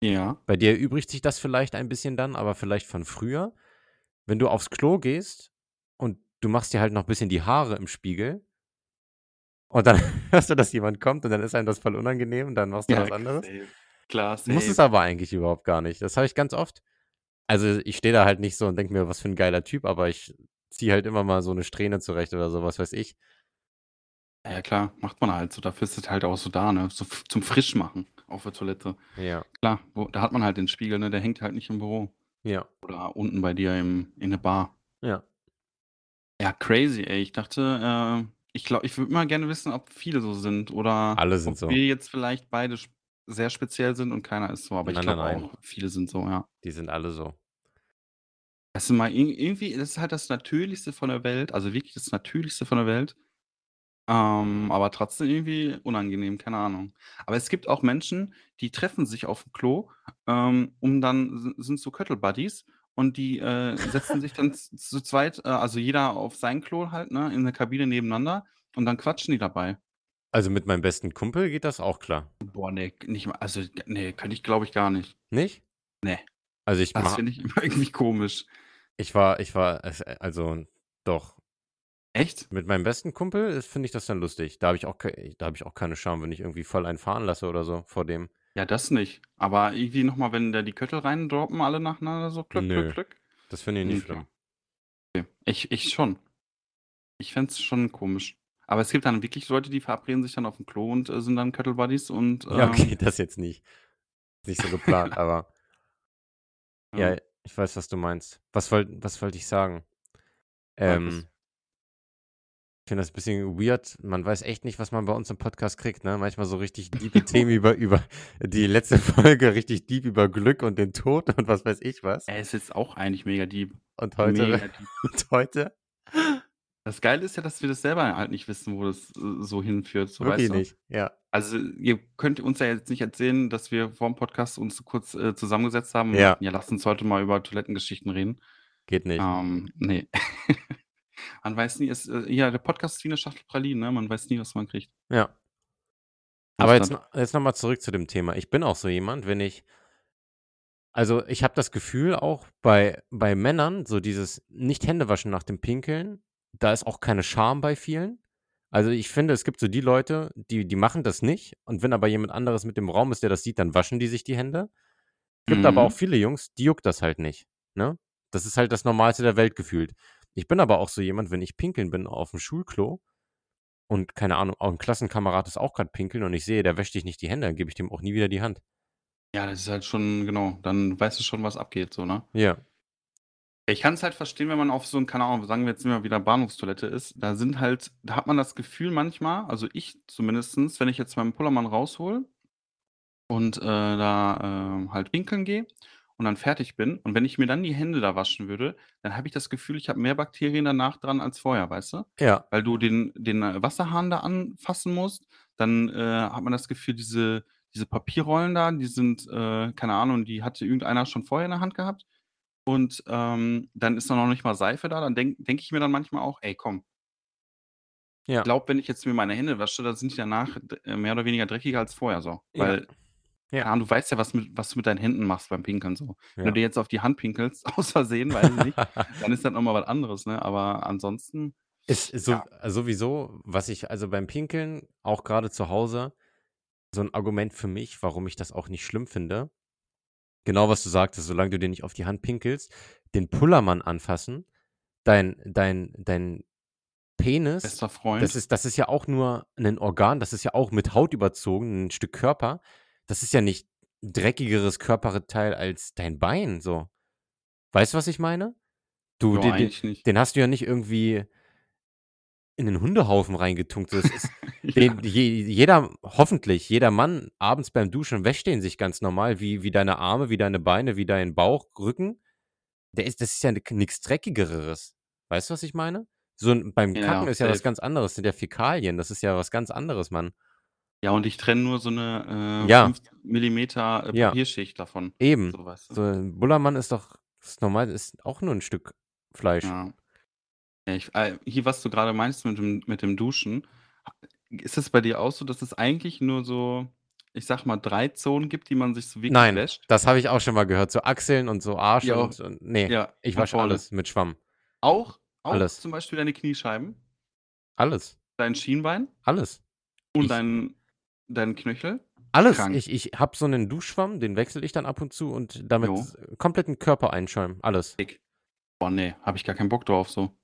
Ja. Bei dir erübrigt sich das vielleicht ein bisschen dann, aber vielleicht von früher, wenn du aufs Klo gehst und du machst dir halt noch bisschen die Haare im Spiegel und dann hörst du, dass jemand kommt und dann ist einem das voll unangenehm und dann machst du Ja, was anderes. safe. Klar, Muss es safe. aber eigentlich überhaupt gar nicht. Das habe ich ganz oft. Also, ich stehe da halt nicht so und denke mir: „Was für 'n geiler Typ“, aber ich ziehe halt immer mal so 'ne Strähne zurecht oder so, was weiß ich. Ja, klar, macht man halt so. Dafür ist es halt auch so da, ne? So f zum Frischmachen auf der Toilette. Ja. Klar, wo da hat man halt den Spiegel, ne? Der hängt halt nicht im Büro. Ja. Oder unten bei dir im in der Bar. Ja. Ja, crazy, ey. Ich dachte, äh ich glaube ich würde mal gerne wissen, ob viele so sind oder Alle sind ob so. wir jetzt vielleicht beide sp sehr speziell sind und keiner ist so, aber ich Nein, nein, glaube nein. auch, viele sind so, ja. Die sind alle so. Weißt du mal, ir irgendwie das ist halt das Natürlichste von der Welt, also wirklich das Natürlichste von der Welt. Ähm, aber trotzdem irgendwie unangenehm, keine Ahnung. Aber es gibt auch Menschen, die treffen sich auf'm Klo, ähm, um dann sind so Cuddle-Buddies und die, äh, setzen sich dann z zu zweit, äh also jeder auf sein Klo halt, ne, in der Kabine nebeneinander und dann quatschen die dabei. Also, mit meinem besten Kumpel geht das auch klar. Boah, ne, nicht mal also, ne, könnte ich, glaube ich, gar nicht. Nicht? Ne. Also, ich Das ma finde ich immer irgendwie komisch. Ich war ich war es also doch. Echt? Mit meinem besten Kumpel, äh, finde ich das dann lustig. Da habe ich auch da habe ich auch keine Scham, wenn ich irgendwie voll einen fahren lasse oder so vor dem. Ja, das nicht. Aber irgendwie noch mal, wenn da die Köttel reindroppen, alle nacheinander so Glück, Glück, Glück. das finde ich nicht schlimm. Okay. Ich ich schon. Ich fände es schon komisch. Aber es gibt dann wirklich Leute, die verabreden sich dann auf'm Klo und, äh, sind dann Cuddle-Buddies und, Ja, okay, ähm das jetzt nicht. Nicht so geplant, aber Ja. ja, ich weiß, was du meinst. Was wollt was wollte ich sagen? Sag Ähm. Ich finde das bisschen weird. Man weiß echt nicht, was man bei uns im Podcast kriegt, ne? Manchmal so richtig diepe Themen über über die letzte Folge richtig deep über Glück und den Tod und was weiß ich was. Er ist jetzt auch eigentlich mega deep. Und heute Mega deep. und heute Das Geile ist ja, dass wir das selber halt nicht wissen, wo das, äh, so hinführt, so, Wirklich weißt du? nicht, ja. Also, ihr könnt uns ja jetzt nicht erzählen, dass wir vorm Podcast uns kurz, äh, zusammengesetzt haben Ja. „Ja, lass uns heute mal über Toilettengeschichten reden.“ Geht nicht. Ähm, ne. Man weiß nie, es äh, ja, der Podcast ist wie 'ne Schachtel Pralinen, ne? Man weiß nie, was man kriegt. Ja. Aber jetzt jetzt noch mal zurück zu dem Thema. Ich bin auch so jemand, wenn ich also, ich habe das Gefühl auch bei bei Männern, so dieses nicht Hände waschen nach dem Pinkeln, da ist auch keine Scham bei vielen. Also, ich finde, es gibt so die Leute, die die machen das nicht und wenn aber jemand anderes mit im Raum ist, der das sieht, dann waschen die sich die Hände. Gibt aber auch Mhm. viele Jungs, die juckt das halt nicht, ne? Das ist halt das Normalste der Welt gefühlt. Ich bin aber auch so jemand, wenn ich pinkeln bin auf'm Schulklo und keine Ahnung, auch 'n Klassenkamerad ist auch grad pinkeln und ich sehe, der wäscht sich nicht die Hände, dann gebe ich dem auch nie wieder die Hand. Ja, das ist halt schon genau, dann weißt du schon, was abgeht so, ne? Ja. Ich kann's halt verstehen, wenn man auf so 'n keine Ahnung, sagen wir jetzt, wir wieder Bahnhofstoilette ist, da sind halt da hat man das Gefühl manchmal, also ich zumindestens, wenn ich jetzt meinen Pullermann raushole und, äh, da, ähm, halt pinkeln gehe und dann fertig bin und wenn ich mir dann die Hände da waschen würde, dann habe ich das Gefühl, ich habe mehr Bakterien danach dran als vorher, weißt du? Ja. Weil du den den, äh, Wasserhahn da anfassen musst, dann, äh, hat man das Gefühl, diese diese Papierrollen da, die sind, äh, keine Ahnung, die hatte irgendeiner schon vorher in der Hand gehabt und, ähm, dann ist da noch nicht mal Seife da, dann denke denke ich mir dann manchmal auch: „Ey, komm“ Ja. glaube, wenn ich jetzt mir meine Hände wasche, dann sind die danach d äh, mehr oder weniger dreckiger als vorher so, Ja. weil Ja. Ahnung, du weißt ja, was mit was du mit deinen Händen machst beim Pinkeln so. Wenn du Ja. dir jetzt auf die Hand pinkelst, aus Versehen, weiß ich nicht, dann ist das noch mal was anderes, ne? Aber ansonsten, Ist so ja. sowieso, was ich also beim Pinkeln, auch grade zu Hause, so 'n Argument für mich, warum ich das auch nicht schlimm finde. Genau, was du sagtest, solange du dir nicht auf die Hand pinkelst, den Pullermann anfassen, dein dein dein Penis, Bester das Freund. ist das ist ja auch nur 'nen Organ, das ist ja auch mit Haut überzogen, 'n Stück Körper. Das ist ja nicht 'n dreckigeres Körperteil als dein Bein so. Weißt du, was ich meine? Du, Ja, de de eigentlich nicht. den hast du ja nicht irgendwie in 'nen Hundehaufen reingetunkt. Das Ja. den je jeder hoffentlich, jeder Mann abends beim Duschen wäscht den sich ganz normal wie wie deine Arme, wie deine Beine, wie dein Bauch, Rücken. Der ist das ist ja nix Dreckigeres. Weißt du, was ich meine? So 'n beim Kacken Ja, ist ja was ganz anderes, sind ja Fäkalien, das ist ja was ganz anderes, Mann. Ja, und ich trenne nur so 'ne, äh, Ja. 5 Millimeter, äh, Ja. Papierschicht davon, Eben. so, weißt du? So 'n Bullermann ist doch ist normal ist auch nur 'n Stück Fleisch. Ja. Ja, ich äh, hier, was du grade meinst mit dem mit dem Duschen, ist es bei dir auch so, dass es eigentlich nur so, ich sage mal, 3 Zonen gibt, die man sich so wirklich Nein, wäscht? das habe ich auch schon mal gehört, so Achseln und so Arsch Ja, und und ne, ja, ich wasche vorne. alles mit Schwamm. Auch auch Alles. zum Beispiel deine Kniescheiben? Alles. Dein Schienbein? Alles. Und Ich dein deinen Knöchel? Alles. Krank. Ich ich habe so 'nen Duschschwamm, den wechsle ich dann ab und zu und damit Jo. kompletten Körper einschäumen, alles. Dick. Boah, ne, habe ich gar keinen Bock drauf so.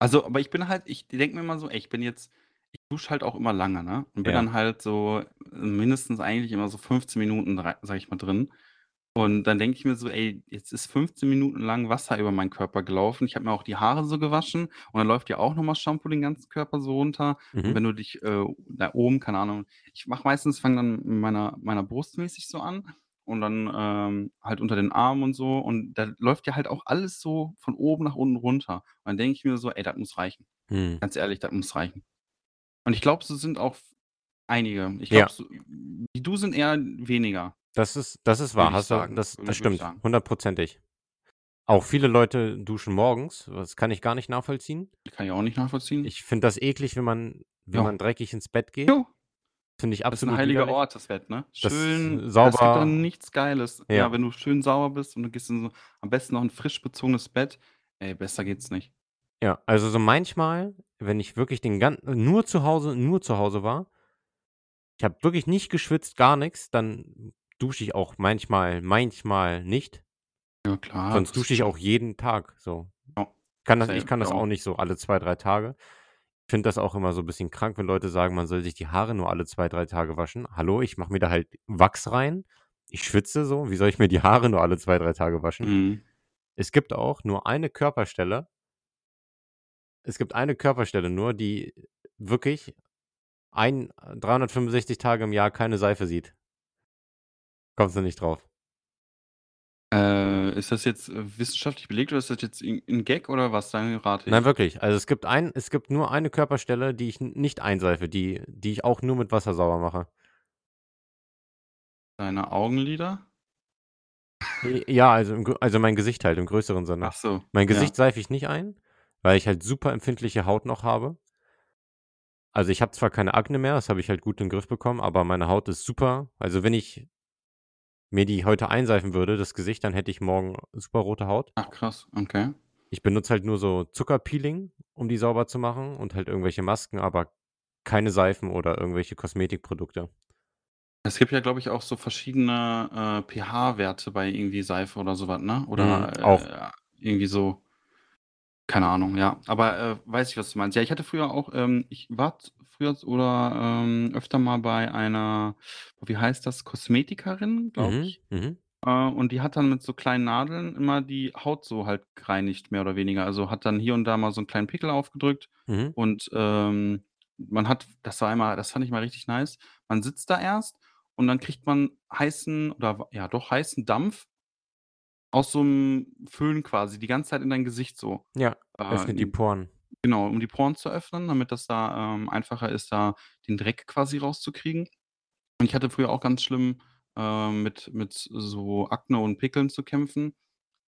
Also, aber ich bin halt ich denke mir immer so: „Ey, ich bin jetzt ich dusche halt auch immer lange, ne?“ Und bin Ja. dann halt so mindestens eigentlich immer so 15 Minuten sage ich mal, drin. Und dann denke ich mir so: „Ey, jetzt ist 15 Minuten lang Wasser über meinen Körper gelaufen.“ Ich habe mir auch die Haare so gewaschen und dann läuft ja auch noch mal Shampoo den ganzen Körper so runter. Und Mhm. wenn du dich, äh, da oben, keine Ahnung ich mache meistens fange dann mit meiner meiner Brust mäßig so an und dann, ähm, halt unter den Armen und so. Und da läuft ja halt auch alles so von oben nach unten runter. Und dann denke ich mir so: „Ey, das muss reichen.“ Mhm. Ganz ehrlich, das muss reichen. Und ich glaube, so sind auch einige. Ich Ja. glaube, so wie du sind eher weniger. Das ist das ist wahr. Hast du sagen, das das stimmt, sagen. hundertprozentig. Auch viele Leute duschen morgens, das kann ich gar nicht nachvollziehen. Kann ich auch nicht nachvollziehen. Ich finde das eklig, wenn man wenn man dreckig ins Bett geht. Jo. Finde ich Das ist 'n absolut heiliger widerlich. Ort, das Bett, ne? Das Schön es gibt sauber doch nichts Geiles. Ja, Ja. wenn du schön sauber bist und du gehst in so am besten noch 'n frisch bezogenes Bett. Ey, besser geht's nicht. Ja, also so manchmal, wenn ich wirklich den gan nur zu Hause nur zu Hause war ich habe wirklich nicht geschwitzt, gar nix, dann dusche ich auch manchmal manchmal nicht. Ja klar, Sonst dusche ich auch jeden Tag so. Ja, Kann das ich kann das auch nicht so alle 2, 3 Tage. Ich finde das auch immer so bisschen krank, wenn Leute sagen, man soll sich die Haare nur alle 2, 3 Tage waschen. Hallo, ich mache mir da halt Wachs rein. Ich schwitze so. Wie soll ich mir die Haare nur alle 2, 3 Tage waschen? Mhm. Es gibt auch nur eine Körperstelle es gibt eine Körperstelle nur, die wirklich ein 365 Tage im Jahr keine Seife sieht. Kommst du nicht drauf. Äh, ist das jetzt, äh, wissenschaftlich belegt oder ist das jetzt 'n 'n Gag oder was? Dann rate Nein, ich. wirklich. Also, es gibt ein es gibt nur eine Körperstelle, die ich n nicht einseife, die die ich auch nur mit Wasser sauber mache. Deine Augenlider? Ja, also im Gr also mein Gesicht halt im größeren Sinne. Ach so, Mein ja. Gesicht seife ich nicht ein, weil ich halt super empfindliche Haut noch habe. Also, ich habe zwar keine Akne mehr, das habe ich halt gut in 'n Griff bekommen, aber meine Haut ist super. Also, wenn ich mir die heute einseifen würde, das Gesicht, dann hätte ich morgen super rote Haut. Ach krass, okay. Ich benutze halt nur so Zuckerpeeling, um die sauber zu machen und halt irgendwelche Masken, aber keine Seifen oder irgendwelche Kosmetikprodukte. Es gibt ja, glaube ich, auch so verschiedene, äh, pH-Werte bei irgendwie Seife oder so was, ne? Mhm, Oder, auch. äh, irgendwie so keine Ahnung, ja. Aber, äh, weiß ich, was du meinst. Ja, ich hatte früher auch ähm, ich war z früher oder, ähm, öfter mal bei einer, wie heißt das, Kosmetikerin, glaube Mhm, ich. mhm. Äh, und die hat dann mit so kleinen Nadeln immer die Haut so halt gereinigt, mehr oder weniger. Also, hat dann hier und da mal so 'n kleinen Pickel aufgedrückt Mhm. und, ähm, man hat das war immer das fand ich mal richtig nice. Man sitzt da erst und dann kriegt man heißen oder w ja doch, heißen Dampf aus so 'm Föhn quasi die ganze Zeit in dein Gesicht so, Ja, äh, öffnet die in Poren. genau, um die Poren zu öffnen, damit das da, ähm, einfacher ist, da den Dreck quasi rauszukriegen. Und ich hatte früher auch ganz schlimm, äh, mit mit so Akne und Pickeln zu kämpfen.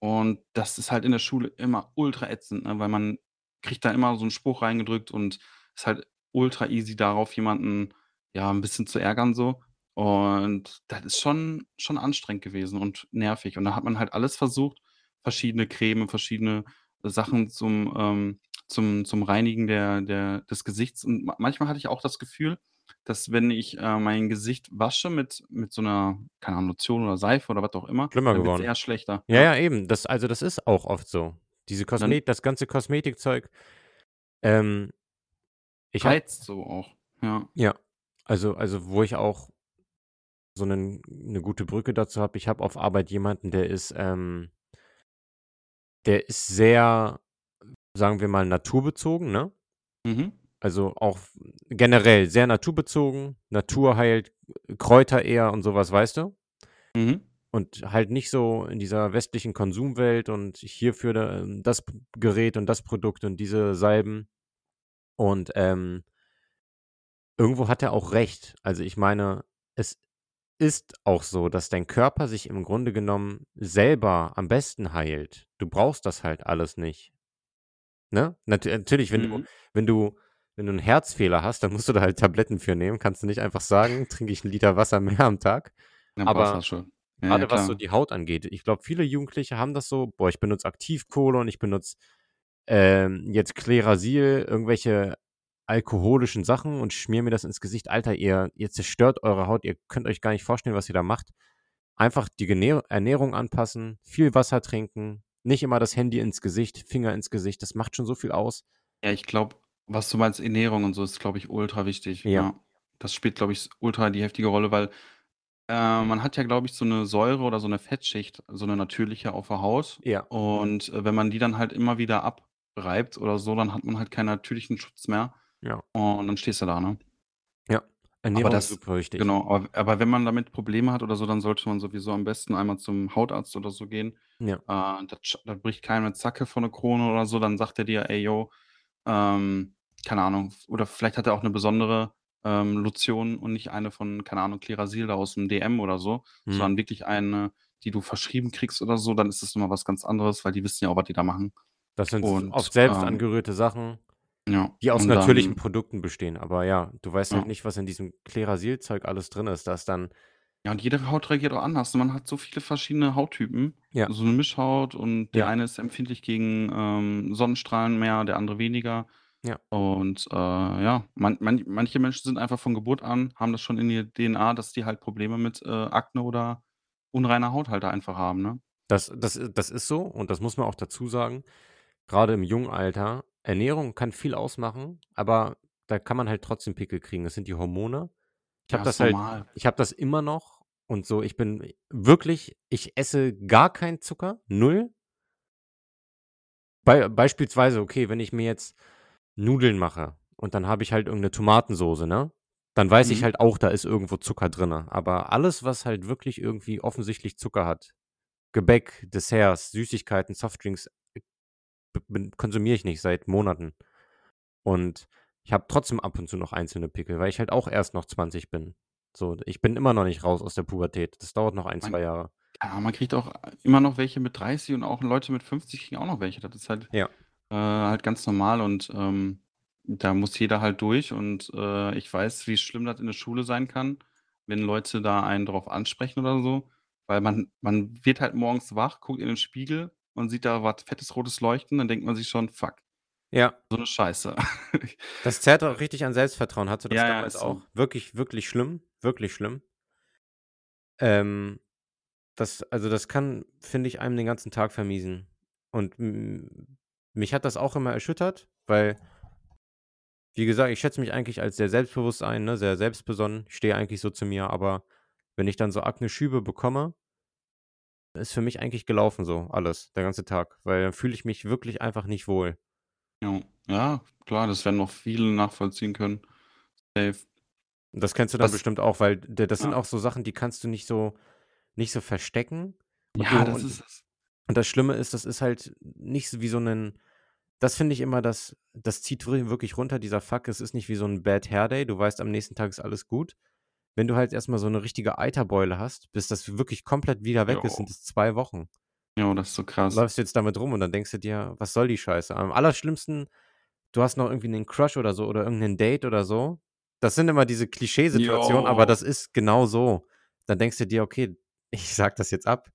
Und das ist halt in der Schule immer ultra ätzend, ne, weil man kriegt da immer so 'n Spruch reingedrückt und ist halt ultra easy, darauf jemanden, ja, 'n bisschen zu ärgern so. Und das ist schon schon anstrengend gewesen und nervig. Und da hat man halt alles versucht, verschiedene Creme, verschiedene Sachen zum, ähm zum zum Reinigen der der des Gesichts. Und ma manchmal hatte ich auch das Gefühl, dass wenn ich, äh, mein Gesicht wasche mit mit so 'ner, keine Ahnung, Lotion oder Seife oder was auch immer, Schlimmer dann wird's geworden. eher schlechter, Ja, ja. ja, eben. Das also, das ist auch oft so. Diese Dann Kosme das ganze Kosmetikzeug, ähm ich habe reizt so auch, ja. Ja, also also, wo ich auch so 'nen 'ne gute Brücke dazu habe, ich habe auf Arbeit jemanden, der ist, ähm der ist sehr, sagen wir mal, naturbezogen, ne? Mhm. Also, auch generell sehr naturbezogen, Natur heilt, Kräuter eher und so was, weißt du? Mhm. Und halt nicht so in dieser westlichen Konsumwelt und hierfür ähm, das Gerät und das Produkt und diese Salben. Und, ähm irgendwo hat er auch recht. Also, ich meine, es ist auch so, dass dein Körper sich im Grunde genommen selber am besten heilt. Du brauchst das halt alles nicht. Ne? Natü natürlich, wenn du Mhm. wenn du wenn du 'n Herzfehler hast, dann musst du da halt Tabletten für nehmen. Kannst du nicht einfach sagen: „Trinke ich 'n Liter Wasser mehr am Tag.“ Dann du Aber das schon. Ja, ja, grade was so die Haut angeht ich glaube, viele Jugendliche haben das so: „Boah, ich benutze Aktivkohle und ich benutze, ähm, jetzt Klerasil, irgendwelche alkoholischen Sachen und schmiere mir das ins Gesicht.“ Alter, ihr ihr zerstört eure Haut. Ihr könnt euch gar nicht vorstellen, was ihr da macht. Einfach die Genä Ernährung anpassen, viel Wasser trinken, nicht immer das Handy ins Gesicht, Finger ins Gesicht. Das macht schon so viel aus. Ja, ich glaube, was du meinst, Ernährung und so, ist, glaube ich, ultra wichtig, Ja. ja. Das spielt, glaube ich, ultra die heftige Rolle, weil, äh, man hat ja, glaube ich, so 'ne Säure oder so 'ne Fettschicht, so 'ne natürliche auf der Haut. Ja. Und, äh, wenn man die dann halt immer wieder abreibt oder so, dann hat man halt keinen natürlichen Schutz mehr. Ja. Und dann stehst du da, ne? Ja, Aber Ernährung ist das super wichtig. genau, aber aber wenn man damit Probleme hat oder so, dann sollte man sowieso am besten einmal zum Hautarzt oder so gehen. Ja. Äh, da bricht keinem 'ne Zacke vor 'ne Krone oder so, dann sagt er dir: „Ey, yo, ähm“ keine Ahnung, oder vielleicht hat er auch 'ne besondere, ähm, Lotion und nicht eine von, keine Ahnung, Klerasil da aus'm DM oder so, Mhm. sondern wirklich eine, die du verschrieben kriegst oder so, dann ist das noch mal was ganz anderes, weil die wissen ja auch, was die da machen. Das sind s oft Und, selbst ähm angerührte Sachen, Ja, die aus und natürlichen dann Produkten bestehen. Aber ja, du weißt halt Ja. nicht, was in diesem Klerasil-Zeug alles drin ist. Da ist dann Ja, und jede Haut reagiert auch anders. Und man hat so viele verschiedene Hauttypen, Ja. so 'ne Mischhaut und der Ja. eine ist empfindlich gegen, ähm, Sonnenstrahlen mehr, der andere weniger. Ja. Und, äh, ja, man man manche Menschen sind einfach von Geburt an haben das schon in ihrer DNA, dass die halt Probleme mit, äh, Akne oder unreiner Haut halt einfach haben, ne? Das das das ist so und das muss man auch dazu sagen. Grade im jungen Alter, Ernährung kann viel ausmachen, aber da kann man halt trotzdem Pickel kriegen. Das sind die Hormone. Ich habe Ja, das halt normal. ich habe das immer noch und so. Ich bin wirklich ich esse gar keinen Zucker, 0. Bei beispielsweise, okay, wenn ich mir jetzt Nudeln mache und dann habe ich halt irgend 'ne Tomatensoße, ne? Dann weiß ich Mhm. halt auch, da ist irgendwo Zucker drinnen. Aber alles, was halt wirklich irgendwie offensichtlich Zucker hat, Gebäck, Desserts, Süßigkeiten, Softdrinks, konsumiere ich nicht seit Monaten. Und ich habe trotzdem ab und zu noch einzelne Pickel, weil ich halt auch erst noch 20 bin. So, ich bin immer noch nicht raus aus der Pubertät. Das dauert noch 1, Man 2 Jahre. ja, man kriegt auch immer noch welche mit 30 und auch Leute mit 50 kriegen auch noch welche. Das ist halt, Ja. äh, halt ganz normal und, ähm, da muss jeder halt durch und, äh, ich weiß, wie schlimm das in der Schule sein kann, wenn Leute da einen drauf ansprechen oder so, weil man man wird halt morgens wach, guckt in den Spiegel und sieht da was fettes rotes Leuchten, dann denkt man sich schon: „Fuck, Ja. so 'ne Scheiße.“ Das zerrt auch richtig an Selbstvertrauen. Hattest du das Ja, ja, damals ist auch? so. Wirklich, wirklich schlimm, wirklich schlimm. Ähm, das also, das kann, finde ich, einem den ganzen Tag vermiesen. Und mich hat das auch immer erschüttert, weil wie gesagt, ich schätze mich eigentlich als sehr selbstbewusst ein, ne, sehr selbstbesonnen. Stehe eigentlich so zu mir, aber wenn ich dann so Akne-Schübe bekomme ist für mich eigentlich gelaufen so alles, der ganze Tag, weil dann fühle ich mich wirklich einfach nicht wohl. Ja. Ja, klar, das werden noch viele nachvollziehen können. Safe. Das kennst du dann Was bestimmt auch, weil das sind Ja. auch so Sachen, die kannst du nicht so nicht so verstecken. Und du Ja, das und ist es. und das Schlimme ist, das ist halt nicht so wie so 'nen das finde ich immer, das das zieht wi wirklich runter, dieser Fuck. Es ist nicht wie so 'n Bad Hair Day. Du weißt, am nächsten Tag ist alles gut. Wenn du halt erst mal so 'ne richtige Eiterbeule hast, bis das wirklich komplett wieder weg ist, Jo. sind es 2 Wochen. Jo, das ist so krass. Läufst jetzt damit rum und dann denkst du dir: „Was soll die Scheiße?“ Am allerschlimmsten, du hast noch irgendwie 'nen Crush oder so oder irgend 'nen Date oder so, Das sind immer diese Klischeesituationen, aber das ist genau so. Dann denkst du dir: „Okay, ich sage das jetzt ab.“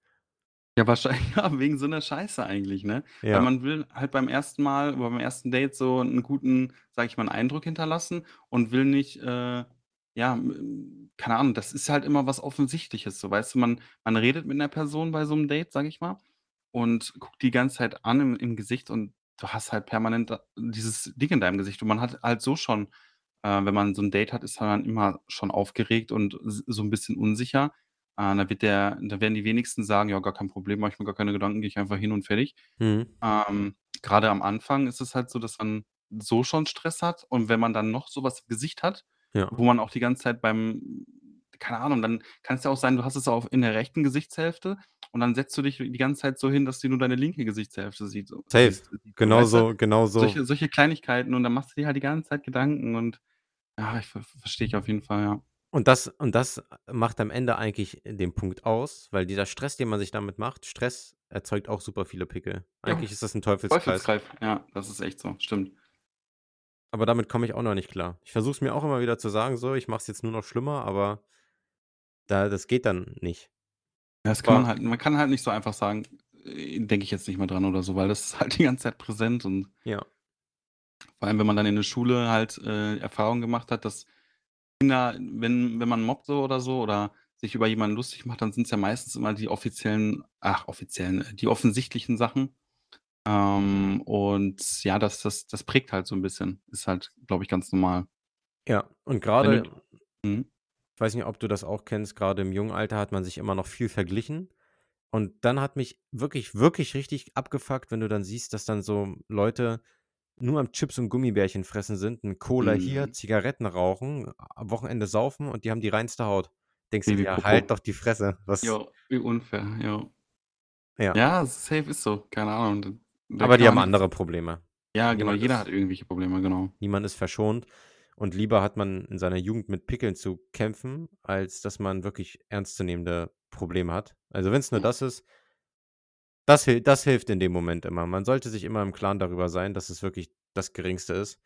Ja, wahrscheinlich ja, wegen so 'ner Scheiße eigentlich, ne? Weil Ja. man will halt beim ersten Mal beim ersten Date so 'n guten, sage ich mal, 'n Eindruck hinterlassen und will nicht, äh, ja, keine Ahnung, das ist halt immer was Offensichtliches, so, weißt du? Man man redet mit 'ner Person bei so 'nem Date, sage ich mal, und guckt die ganze Zeit an im im Gesicht und du hast halt permanent da dieses Ding in deinem Gesicht und man hat halt so schon äh, wenn man so 'n Date hat, ist man immer schon aufgeregt und s so 'n bisschen unsicher. Äh, da wird der da werden die wenigsten sagen: „Ja, gar kein Problem, mache ich mir gar keine Gedanken, gehe ich einfach hin und fertig.“ Mhm. Ähm, grade am Anfang ist es halt so, dass man so schon Stress hat und wenn man dann noch so was im Gesicht hat, Ja. wo man auch die ganze Zeit beim keine Ahnung, dann kann's ja auch sein, du hast es auch in der rechten Gesichtshälfte und dann setzt du dich die ganze Zeit so hin, dass du nur deine linke Gesichtshälfte sieht so Safe. siehst, weißt du? Genauso genauso. Solche solche Kleinigkeiten und dann machst du dir halt die ganze Zeit Gedanken und ja, ich ver verstehe ich auf jeden Fall, ja. Und das und das macht am Ende eigentlich den Punkt aus, weil dieser Stress, den man sich damit macht Stress erzeugt auch super viele Pickel. Ja, Eigentlich ist das 'n Teufelskreis. Teufelskreis. Ja, das ist echt so, stimmt. Aber damit komme ich auch noch nicht klar. Ich versuche es mir auch immer wieder zu sagen so: „Ich mache es jetzt nur noch schlimmer“, aber da das geht dann nicht. Ja, das kann man halt man kann halt nicht so einfach sagen: „Äh, denke ich jetzt nicht mehr dran“ oder so, weil das ist halt die ganze Zeit präsent und Ja. vor allem, wenn man dann in der Schule halt, äh, Erfahrungen gemacht hat, dass Kinder, wenn wenn man mobbt so oder so oder sich über jemanden lustig macht, dann sind's ja meistens immer die offiziellen ach, offiziellen, die offensichtlichen Sachen. Ähm, und ja, das das das prägt halt so 'n bisschen. Ist halt, glaube ich, ganz normal. Ja, und d mhm. ich weiß nicht, ob du das auch kennst, grade im jungen Alter hat man sich immer noch viel verglichen. Und dann hat mich wirklich, wirklich richtig abgefuckt, wenn du dann siehst, dass dann so Leute nur am Chips und Gummibärchen fressen sind, 'n Cola hier, Mhm. Zigaretten rauchen, am Wochenende saufen und die haben die reinste Haut. Denkst du dir: „Halt doch die Fresse.“ Was Jo, wie unfair, jo. Ja. Ja, safe ist so, keine Ahnung. Da Aber die haben andere Probleme. Ja, genau, Niemand jeder ist hat irgendwelche Probleme, genau. niemand ist verschont. Und lieber hat man in seiner Jugend mit Pickeln zu kämpfen, als dass man wirklich ernstzunehmende Probleme hat. Also, wenn's nur Ja. das ist das das hilft in dem Moment immer. Man sollte sich immer im Klaren darüber sein, dass es wirklich das Geringste ist.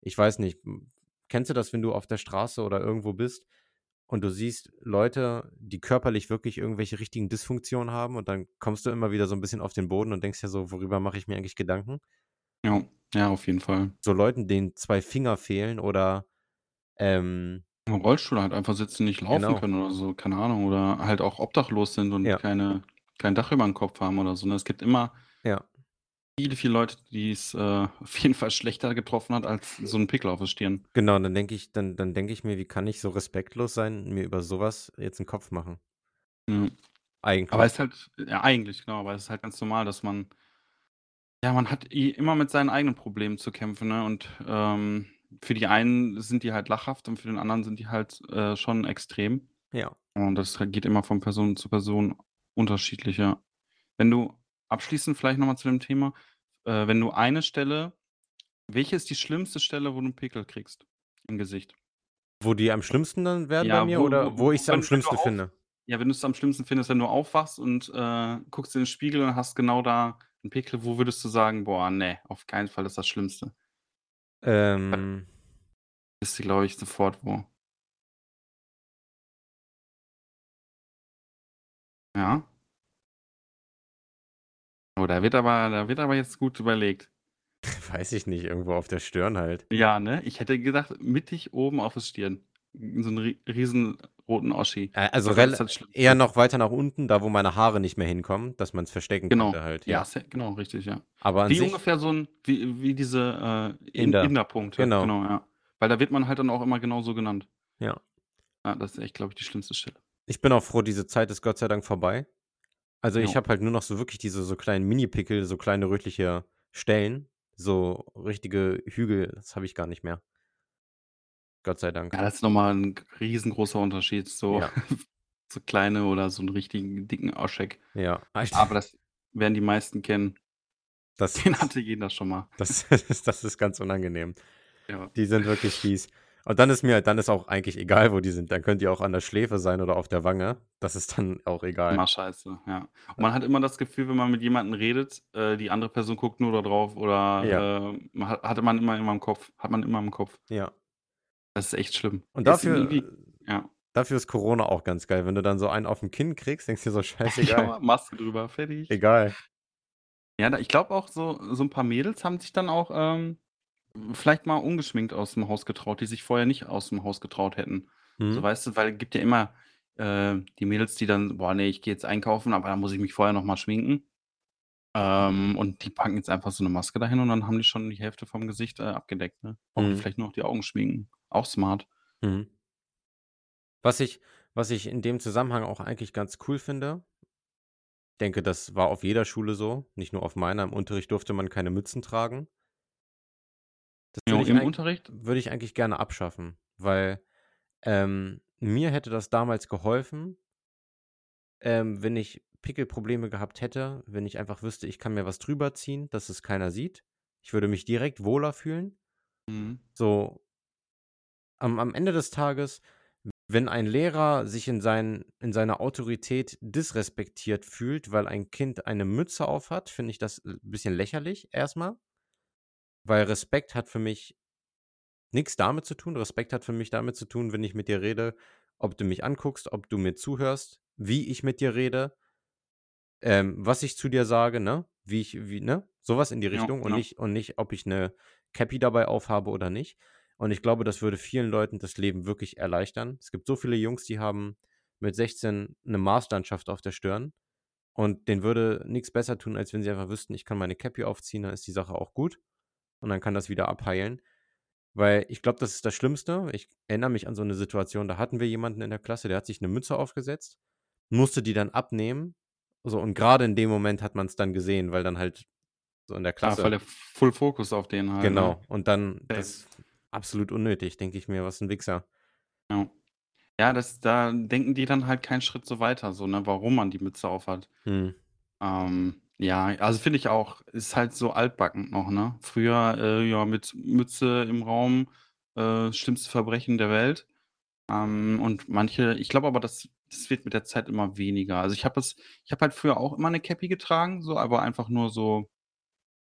Ich weiß nicht, hm, kennst du das, wenn du auf der Straße oder irgendwo bist und du siehst Leute, die körperlich wirklich irgendwelche richtigen Dysfunktionen haben und dann kommst du immer wieder so 'n bisschen auf den Boden und denkst dir so: „Worüber mache ich mir eigentlich Gedanken?“ Jo, ja, auf jeden Fall. So Leuten, denen 2 Finger fehlen oder, ähm Im Rollstuhl halt einfach sitzen, nicht laufen Genau. können oder so, keine Ahnung. Oder halt auch obdachlos sind und Ja. keine kein Dach übern Kopf haben oder so, ne? Es gibt immer Ja. Viele, viele Leute, die's, äh, auf jeden Fall schlechter getroffen hat als so 'n Pickel auf der Stirn. Genau, und dann denke ich dann dann denke ich mir: „Wie kann ich so respektlos sein, mir über so was jetzt 'n Kopf machen?“ Mhm. Aber Eigentlich. ist halt ja, eigentlich, genau, aber es ist halt ganz normal, dass man ja, man hat immer mit seinen eigenen Problemen zu kämpfen, ne? Und, ähm, für die einen sind die halt lachhaft und für den anderen sind die halt, äh, schon extrem. Ja. Und das geht immer von Person zu Person unterschiedlich, ja. Wenn du abschließend vielleicht noch mal zu dem Thema, äh, wenn du eine Stelle welche ist die schlimmste Stelle, wo du 'n Pickel kriegst im Gesicht? Wo die am schlimmsten dann werden bei Ja, mir wo wo oder wo ich's am wenn wenn du schlimmsten auf finde? ja, wenn du's am schlimmsten findest, wenn du aufwachst und, äh, guckst in den Spiegel und hast genau da 'n Pickel, wo würdest du sagen: „Boah, ne, auf keinen Fall, ist das Schlimmste?“ Ähm Wüsste, glaube ich, sofort wo. Ja? Oh, da wird aber da wird aber jetzt gut überlegt. Weiß ich nicht, irgendwo auf der Stirn halt. Ja, ne? Ich hätte gedacht, mittig oben auf der Stirn. So 'n ri riesenroten Oschi. Also das eher noch weiter nach unten, da wo meine Haare nicht mehr hinkommen, dass man's verstecken Genau. könnte halt, Ja, ja. genau, richtig, ja. Aber Wie ungefähr so 'n wie wie diese, äh, In Inder, Inderpunkte, genau. genau, ja. Weil da wird man halt dann auch immer genau so genannt. Ja. Ja, das ist echt, glaube ich, die schlimmste Stelle. Ich bin auch froh, diese Zeit ist Gott sei Dank vorbei. Also, ich habe halt nur noch so wirklich diese so kleinen Mini-Pickel, so kleine rötliche Stellen, so richtige Hügel, das habe ich gar nicht mehr. Gott sei Dank. Ja, das ist noch mal 'n g riesengroßer Unterschied, so Ja. so kleine oder so 'n richtigen dicken Oschek. Ja, Aber das werden die meisten kennen. Das Den ist hatte jeder schon mal. das ist das ist ganz unangenehm. Ja. Die sind wirklich fies. Und dann ist mir dann ist auch eigentlich egal, wo die sind. Dann können die auch an der Schläfe sein oder auf der Wange. Das ist dann auch egal. Immer scheiße, ja. Und man hat immer das Gefühl, wenn man mit jemandem redet, äh, die andere Person guckt nur da drauf Ja. oder, äh, ma hatte man immer immer im Kopf hat man immer im Kopf. Ja. Das ist echt schlimm. Und dafür ja. dafür ist Corona auch ganz geil. Wenn du dann so einen auf aufm Kinn kriegst, denkst du dir so: „Scheißegal.“ Ja, Maske drüber, fertig. Egal. Ja, da ich glaube auch so so 'n paar Mädels haben sich dann auch, ähm, vielleicht mal ungeschminkt aus'm Haus getraut, die sich vorher nicht aus'm Haus getraut hätten. So, Mhm. weißt du, weil gibt ja immer, äh, die Mädels, die dann: „Boah, ne, ich gehe jetzt einkaufen, aber dann muss ich mich vorher noch mal schminken.“ Ähm, und die packen jetzt einfach so 'ne Maske dahin und dann haben die schon die Hälfte vom Gesicht, äh, abgedeckt, ne? Brauchen Mhm. vielleicht nur noch die Augen schminken. Auch smart. Mhm. Was ich was ich in dem Zusammenhang auch eigentlich ganz cool finde denke, das war auf jeder Schule so, nicht nur auf meiner. Im Unterricht durfte man keine Mützen tragen. Das ich im Unterricht? würde ich eigentlich gerne abschaffen, weil, ähm, mir hätte das damals geholfen ähm, wenn ich Pickelprobleme gehabt hätte, wenn ich einfach wüsste, ich kann mir was drüber ziehen, dass es keiner sieht. Ich würde mich direkt wohler fühlen. Mhm. So am am Ende des Tages, wenn ein Lehrer sich in seinen in seiner Autorität disrespektiert fühlt, weil ein Kind eine Mütze aufhat, finde ich das, äh, bisschen lächerlich erst mal. Weil Respekt hat für mich nix damit zu tun. Respekt hat für mich damit zu tun, wenn ich mit dir rede, ob du mich anguckst, ob du mir zuhörst, wie ich mit dir rede ähm, was ich zu dir sage, ne? Wie ich wie ne? So was in die Ja, Richtung und ja. nicht und nicht, ob ich 'ne Käppi dabei aufhabe oder nicht. Und ich glaube, das würde vielen Leuten das Leben wirklich erleichtern. Es gibt so viele Jungs, die haben mit 16 'ne Marslandschaft auf der Stirn und denen würde nix besser tun, als wenn sie einfach wüssten: „Ich kann meine Käppi aufziehen, dann ist die Sache auch gut und dann kann das wieder abheilen.“ Weil ich glaube, das ist das Schlimmste. Ich erinnere mich an so 'ne Situation, da hatten wir jemanden in der Klasse, der hat sich 'ne Mütze aufgesetzt, musste die dann abnehmen. So, und grade in dem Moment hat man's dann gesehen, weil dann halt so in der Ja, voll Klasse der Full Fokus auf den halt, ne? Genau. Und dann das absolut unnötig, denke ich mir: „Was 'n Wichser.“ Ja. Ja, das da denken die dann halt keinen Schritt so weiter so, ne, warum man die Mütze aufhat. Mhm. Ähm, ja, also, finde ich auch, ist halt so altbacken noch, ne? Früher, äh, ja, mit Mütze im Raum, äh, schlimmste Verbrechen der Welt. Ähm, und manche ich glaube aber, das das wird mit der Zeit immer weniger. Also, ich habe es ich habe halt früher auch immer 'ne Käppi getragen, so, aber einfach nur so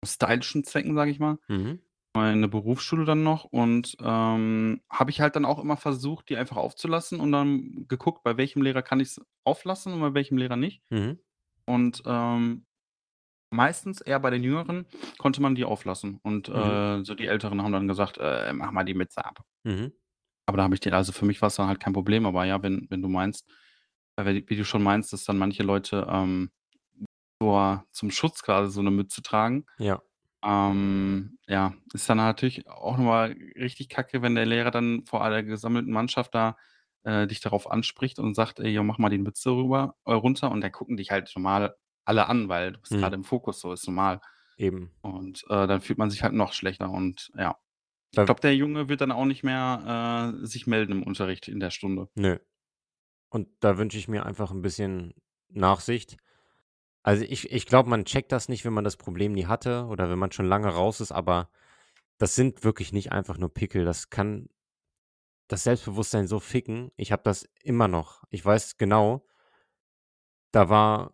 aus stylischen Zwecken, sage ich mal. Mhm. Der Berufsschule dann noch und, ähm, habe ich halt dann auch immer versucht, die einfach aufzulassen und dann geguckt, bei welchem Lehrer kann ich's auflassen und bei welchem Lehrer nicht. Mhm. Und, ähm, meistens eher bei den Jüngeren konnte man die auflassen und, Mhm. äh, so die Älteren haben dann gesagt: „Äh, mach mal die Mütze ab.“ Mhm. Aber da habe ich den also, für mich war's dann halt kein Problem, aber ja, wenn wenn du meinst äh, wie wie du schon meinst, dass dann manche Leute, ähm, nur zum Schutz quasi so 'ne Mütze tragen, Ja. ähm, ja, ist dann natürlich auch noch mal richtig kacke, wenn der Lehrer dann vor aller gesammelten Mannschaft da, äh, dich darauf anspricht und sagt: „Ey, jo, mach mal die Mütze rüber äh, runter.“ Und da gucken dich halt normal alle an, weil du bist Mhm. grade im Fokus, so, ist normal. Eben. Und, äh, dann fühlt man sich halt noch schlechter und ja. Ich glaube, der Junge wird dann auch nicht mehr, äh, sich melden im Unterricht in der Stunde. Nö. Und da wünsche ich mir einfach 'n bisschen Nachsicht. Also, ich ich glaube, man checkt das nicht, wenn man das Problem nie hatte oder wenn man schon lange raus ist, aber das sind wirklich nicht einfach nur Pickel. Das kann das Selbstbewusstsein so ficken. Ich habe das immer noch. Ich weiß genau da war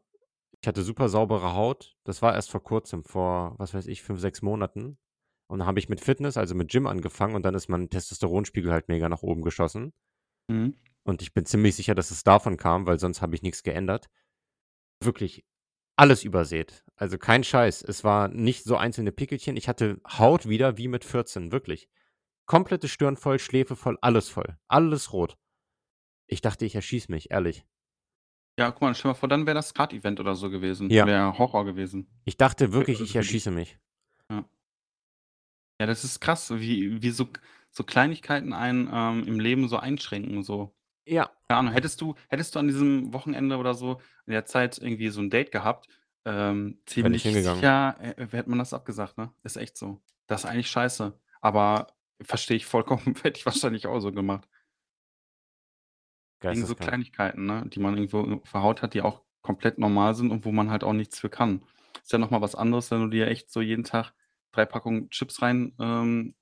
ich hatte super saubere Haut. Das war erst vor Kurzem, vor, was weiß ich, 5, 6 Monaten. Und dann habe ich mit Fitness, also, mit Gym angefangen und dann ist mein Testosteronspiegel halt mega nach oben geschossen. Mhm. Und ich bin ziemlich sicher, dass es davon kam, weil sonst habe ich nix geändert. Wirklich alles übersät. Also, kein Scheiß. Es war nicht so einzelne Pickelchen. Ich hatte Haut wieder wie mit 14, wirklich. Komplette Stirn voll, Schläfe voll, alles voll. Alles rot. Ich dachte, ich erschieße mich, ehrlich. Ja, guck mal, stell mal vor, dann wäre das Skatevent oder so gewesen. Ja. Wäre Horror gewesen. Ich dachte wirklich, also, ich erschieße mich. Ja. Ja, das ist krass, wie wie so so Kleinigkeiten einen, ähm, im Leben so einschränken, so. Ja. Keine Ahnung, hättest du hättest du an diesem Wochenende oder so in der Zeit irgendwie so 'n Date gehabt, ähm, ziemlich hingegangen. sicher, hä hätte man das abgesagt, ne? Ist echt so. Das ist eigentlich scheiße, aber verstehe ich vollkommen, hätte ich wahrscheinlich auch so gemacht. Wegen so Geisteskrank. Kleinigkeiten, ne, die man irgendwo auf der Haut hat, die auch komplett normal sind und wo man halt auch nichts für kann. Ist ja noch mal was anderes, wenn du dir echt so jeden Tag 3 Packungen Chips rein, ähm,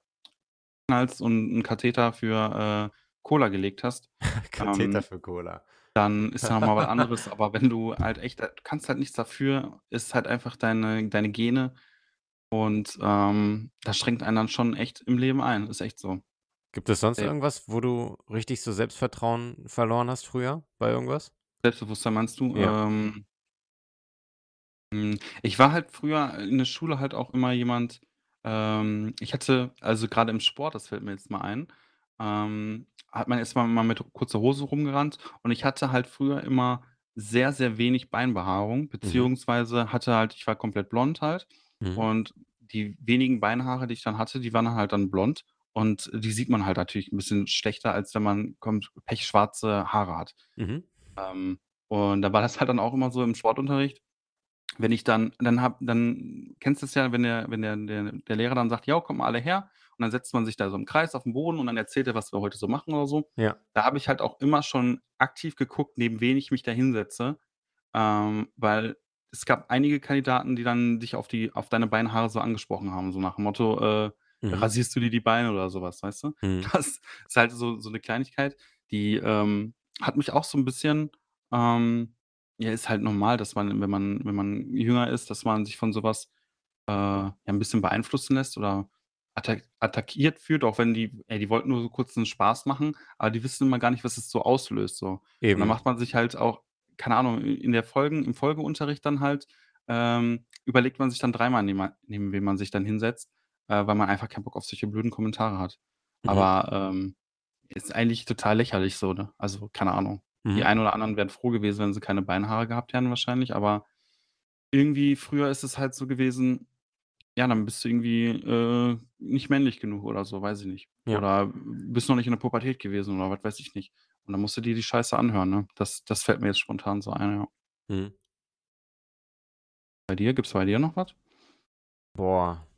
knallst und 'n Katheter für, äh, Cola gelegt hast. Katheter Ähm, für Cola. dann ist ja noch mal was anderes. Aber wenn du halt echt du kannst halt nichts dafür, ist halt einfach deine deine Gene und, ähm, das schränkt einen dann schon echt im Leben ein. Ist echt so. Gibt es sonst Safe. irgendwas, wo du richtig so Selbstvertrauen verloren hast früher bei irgendwas? Selbstbewusstsein meinst du? Ja. Ähm hm, ich war halt früher in der Schule halt auch immer jemand ähm, ich hatte also grade im Sport, das fällt mir jetzt mal ein, ähm, hat man man immer mit kurzer Hose rumgerannt und ich hatte halt früher immer sehr, sehr wenig Beinbehaarung, Mhm. beziehungsweise hatte halt ich war komplett blond halt Mhm. und die wenigen Beinhaare, die ich dann hatte, die waren halt dann blond und die sieht man halt natürlich 'n bisschen schlechter, als wenn man kommt pechschwarze Haare hat. Mhm. Ähm, und da war das halt dann auch immer so im Sportunterricht, wenn ich dann dann habe dann kennst du's ja, wenn der wenn der der der Lehrer dann sagt: „Jo, kommt mal alle her.“ Und dann setzt man sich da so im Kreis auf'n Boden und dann erzählt er, was wir heute so machen oder so. Ja. Da habe ich halt auch immer schon aktiv geguckt, neben wen ich mich da hinsetze, ähm, weil es gab einige Kandidaten, die dann dich auf die auf deine Beinhaare so angesprochen haben, so nach dem Motto, äh: Mhm. „Rasierst du dir die Beine?“ oder so was, weißt du? Mhm. Das ist halt so so 'ne Kleinigkeit, die, ähm, hat mich auch so 'n bisschen ähm, ja, ist halt normal, dass man, wenn man wenn man jünger ist, dass man sich von so was, äh, ja 'n bisschen beeinflussen lässt oder attak attackiert fühlt, auch wenn die ey, die wollten nur so kurz 'n Spaß machen, aber die wissen immer gar nicht, was es so auslöst so. Und dann Eben. macht man sich halt auch keine Ahnung, in der Folgen im Folgeunterricht dann halt, ähm, überlegt man sich dann dreimal, neben neben wen man sich dann hinsetzt, äh, weil man einfach keinen Bock auf solche blöden Kommentare hat. Mhm. Aber, ähm, ist eigentlich total lächerlich so, ne? Also, keine Ahnung. Die Mhm. einen oder anderen wären froh gewesen, wenn sie keine Beinhaare gehabt hätten wahrscheinlich, aber irgendwie früher ist es halt so gewesen, ja, dann bist du irgendwie, äh, nicht männlich genug oder so, weiß ich nicht. Ja. Oder bist noch nicht in der Pubertät gewesen oder was weiß ich nicht. Und dann musst du dir die Scheiße anhören, ne? Das das fällt mir jetzt spontan so ein, ja. Mhm. Bei dir? Gibt's bei dir noch was? Boah.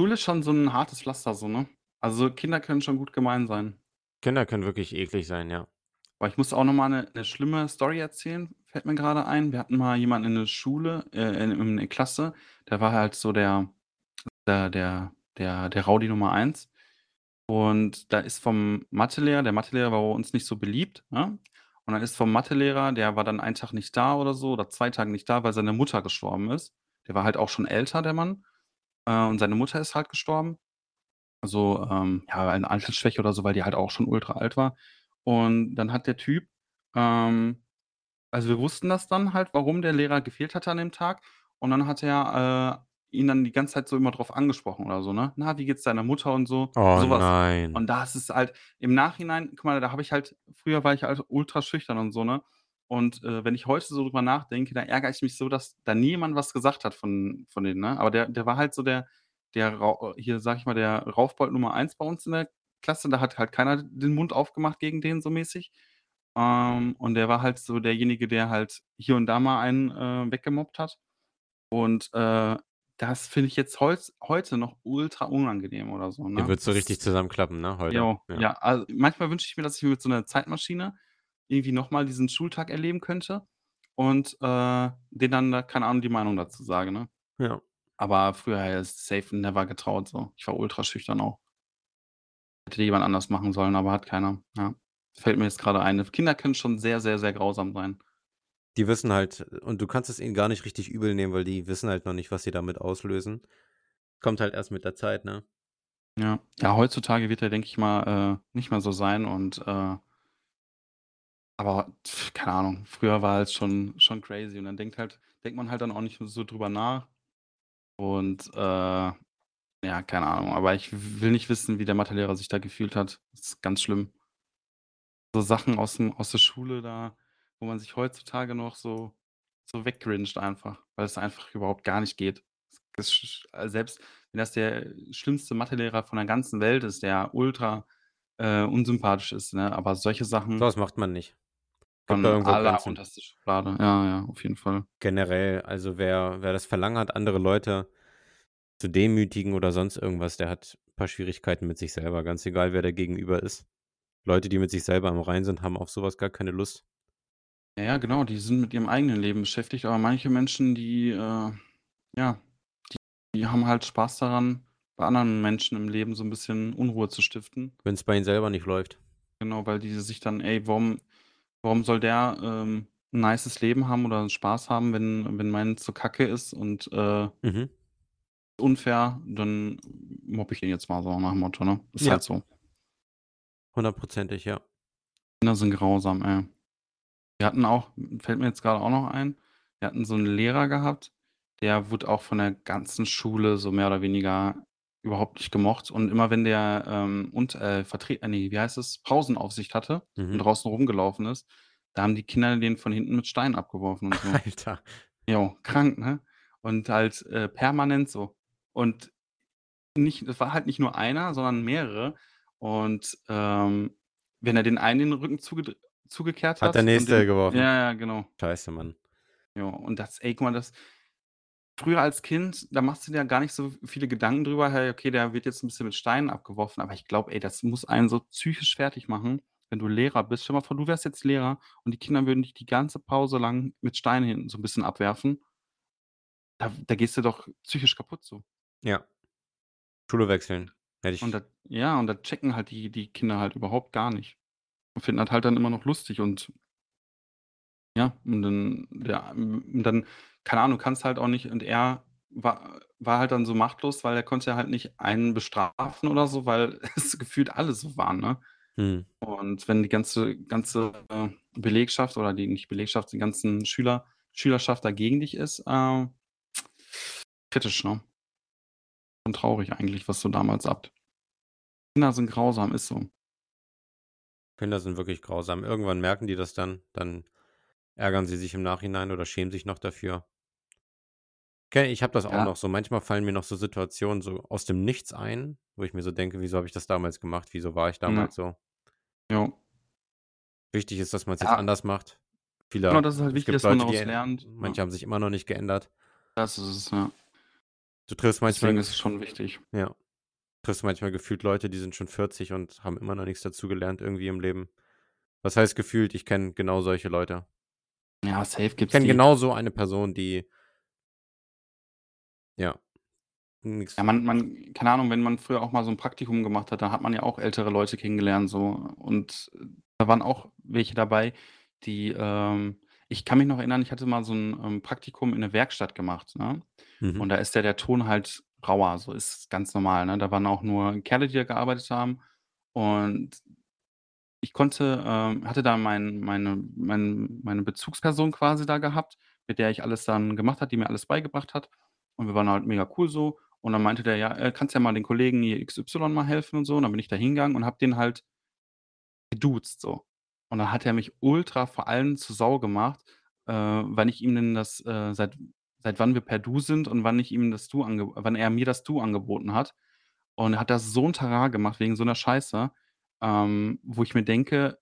Schule ist schon so 'n hartes Pflaster so, ne? Also, Kinder können schon gut gemein sein. Kinder können wirklich eklig sein, ja. Boah, ich muss auch noch mal 'ne 'ne schlimme Story erzählen, fällt mir grade ein. Wir hatten mal jemanden in der Schule, äh, in in der Klasse, der war halt so der der der der der Rowdy Nummer 1. Und da ist vom Mathelehrer der Mathelehrer war bei uns nicht so beliebt, ne? Und dann ist vom Mathelehrer der war dann einen Tag nicht da oder so oder 2 Tage nicht da, weil seine Mutter gestorben ist. Der war halt auch schon älter, der Mann, äh, und seine Mutter ist halt gestorben. Also, ähm, ja, eine Altersschwäche oder so, weil die halt auch schon ultra alt war. Und dann hat der Typ, ähm also, wir wussten das dann halt, warum der Lehrer gefehlt hatte an dem Tag. Und dann hat er, äh, ihn dann die ganze Zeit so immer drauf angesprochen oder so, ne? „Na, wie geht's deiner Mutter?“ und so, Oh so was. nein. Und das ist halt im Nachhinein guck mal, da habe ich halt früher war ich halt ultra schüchtern und so, ne? Und, äh, wenn ich heute so drüber nachdenke, da ärgere ich mich so, dass da nie jemand was gesagt hat von von denen, ne? Aber der der war halt so der der hier, sage ich mal, der Raufbold Nummer 1 bei uns in der Klasse. Da hat halt keiner den Mund aufgemacht gegen den so mäßig. Ähm, und der war halt so derjenige, der halt hier und da mal einen, äh, weggemobbt hat. Und, äh, das finde ich jetzt heutz heute noch ultra unangenehm oder so, ne? würdest so richtig zusammenklappen, ne, heute? jo, Ja. ja, also, manchmal wünsche ich mir, dass ich mit so 'ner Zeitmaschine irgendwie noch mal diesen Schultag erleben könnte und, äh, denen dann da, keine Ahnung, die Meinung dazu sage, ne? Ja. Aber früher es safe never getraut so. Ich war ultra schüchtern auch. Hätte jemand anders machen sollen, aber hat keiner, ja. Fällt mir jetzt grade ein. Kinder können schon sehr, sehr, sehr grausam sein. Die wissen halt und du kannst es ihnen gar nicht richtig übel nehmen, weil die wissen halt noch nicht, was sie damit auslösen. Kommt halt erst mit der Zeit, ne? Ja. Ja, heutzutage wird er, denke ich mal, äh, nicht mehr so sein und, äh aber keine Ahnung, früher war es schon schon crazy und dann denkt halt denkt man halt dann auch nicht so drüber nach. Und, äh, ja, keine Ahnung, aber ich will nicht wissen, wie der Mathelehrer sich da gefühlt hat. Das ist ganz schlimm. So Sachen aus'm aus der Schule da, wo man sich heutzutage noch so so weggrinst einfach, weil es einfach überhaupt gar nicht geht. Sch also, selbst wenn das der schlimmste Mathelehrer von der ganzen Welt ist, der ultra, äh, unsympathisch ist, ne, aber solche So Sachen was macht man nicht. Von Grenzen. allerunterste Schublade. Ja, ja, auf jeden Fall. Generell, also, wer wer das Verlangen hat, andere Leute zu demütigen oder sonst irgendwas, der hat paar Schwierigkeiten mit sich selber, ganz egal, wer der Gegenüber ist. Leute, die mit sich selber im Reinen sind, haben auf so was gar keine Lust. Ja, ja, genau, die sind mit ihrem eigenen Leben beschäftigt, aber manche Menschen, die, äh ja, die die haben halt Spaß daran, bei anderen Menschen im Leben so 'n bisschen Unruhe zu stiften. Wenn's bei ihnen selber nicht läuft. Genau, weil die sich dann ey, warum warum soll der, ähm, 'n nices Leben haben oder Spaß haben, wenn wenn meins so Kacke ist und, äh Mhm. unfair, dann mobbe ich den jetzt mal so nach dem Motto, ne? Ist Ja. halt so. Hundertprozentig, ja. Kinder sind grausam, ey. Wir hatten auch fällt mir jetzt grade auch noch ein, wir hatten so 'n Lehrer gehabt, der wurde auch von der ganzen Schule so mehr oder weniger überhaupt nicht gemocht und immer wenn der, ähm, und äh, vertre äh, ne, wie heißt es, Pausenaufsicht hatte und Mhm. draußen rumgelaufen ist, da haben die Kinder den von hinten mit Steinen abgeworfen und so. Alter. Jo, krank, ne? Und halt, äh, permanent so. Und nicht es war halt nicht nur einer, sondern mehrere. Und, ähm, wenn er den einen den Rücken zugedr zugekehrt Hat der hat und Nächste den geworfen. ja, ja, genau. Scheiße, Mann. Jo, und das ey, guck mal, das früher als Kind, da machst du dir ja gar nicht so viele Gedanken drüber: „Hey, okay, der wird jetzt 'n bisschen mit Steinen abgeworfen.“ Aber ich glaube, ey, das muss einen so psychisch fertig machen, wenn du Lehrer bist. Stell mal vor, du wärst jetzt Lehrer und die Kinder würden dich die ganze Pause lang mit Steinen hinten so 'n bisschen abwerfen. Da da gehst du doch psychisch kaputt so. Ja. Schule wechseln. Hätte Und ich da ja, und das checken halt die die Kinder halt überhaupt gar nicht und finden das halt dann immer noch lustig und ja, und dann ja, und dann keine Ahnung, kannst halt auch nicht und er war war halt dann so machtlos, weil er konnte halt nicht einen bestrafen oder so, weil es gefühlt alle so waren, ne? Mhm. Und wenn die ganze ganze, äh, Belegschaft oder die nicht Belegschaft, die ganzen Schüler Schülerschaft da gegen dich ist, äh kritisch, ne? Schon traurig eigentlich, was so damals ab Kinder sind grausam, ist so. Kinder sind wirklich grausam. Irgendwann merken die das dann, dann ärgern sie sich im Nachhinein oder schämen sich noch dafür. Kenne ich habe das auch Ja. noch so. Manchmal fallen mir noch so Situationen so aus dem Nichts ein, wo ich mir so denke: „Wieso habe ich das damals gemacht? Wieso war ich Ja. damals so?“ Jo. Wichtig ist, dass man's jetzt Ja. anders macht. Viele Genau, das ist halt es wichtig, gibt dass man Leute, die daraus äh, lernt, manche ja. haben sich immer noch nicht geändert. Das ist es, ja. Du triffst Deswegen manchmal ist es schon wichtig. ja. Triffst manchmal gefühlt Leute, die sind schon 40 und haben immer noch nix dazugelernt irgendwie im Leben. Was heißt gefühlt? Ich kenne genau solche Leute. Ja, safe Ich gibt's kenne die. genau so eine Person, die ja, nix Ja, man man keine Ahnung, wenn man früher auch mal so 'n Praktikum gemacht hat, da hat man ja auch ältere Leute kennengelernt so und da waren auch welche dabei, die, ähm ich kann mich noch erinnern, ich hatte mal so 'n, ähm, Praktikum in 'ne Werkstatt gemacht, ne? Mhm. Und da ist ja der Ton halt rauer, so ist ganz normal, ne? Da waren auch nur Kerle, die da gearbeitet haben und ich konnte, ähm hatte da mein meine mein meine Bezugsperson quasi da gehabt, mit der ich alles dann gemacht habe, die mir alles beigebracht hat. Und wir waren halt mega cool so. Und dann meinte der: „Ja, äh, kannst ja mal den Kollegen hier XY mal helfen und so.“ Und dann bin ich da hingegangen und habe den halt geduzt so. Und dann hat er mich ultra vor allen zur Sau gemacht, äh, wann ich ihm denn das äh, seit seit wann wir per Du sind und wann ich ihm das Du ange wann er mir das Du angeboten hat. Und er hat da so 'n Trara gemacht wegen so 'ner Scheiße, ähm, wo ich mir denke,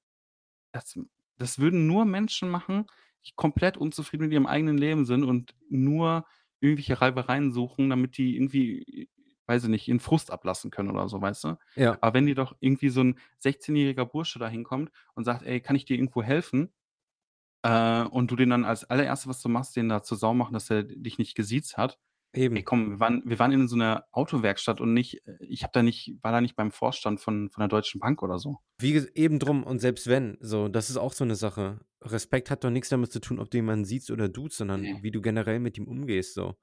das das würden nur Menschen machen, die komplett unzufrieden mit ihrem eigenen Leben sind und nur irgendwelche Reibereien suchen, damit die irgendwie, weiß ich nicht, ihren Frust ablassen können oder so, weißt du? Ja. Aber wenn dir doch irgendwie so 'n sechzehnjähriger Bursche da hinkommt und sagt: „Ey, kann ich dir irgendwo helfen?“ Äh, und du den dann als Allererstes, was du machst, den da zur Sau machen, dass er dich nicht gesiezt hat. Ey, Eben. komm, wir waren wir waren in so 'ner Autowerkstatt und nicht äh, ich habe da nicht war da nicht beim Vorstand von von der Deutschen Bank oder so. Wie eben drum und selbst wenn, so, das ist auch so 'ne Sache. Respekt hat doch nix damit zu tun, ob du jemanden siezt oder duzt, sondern Ne. wie du generell mit ihm umgehst so.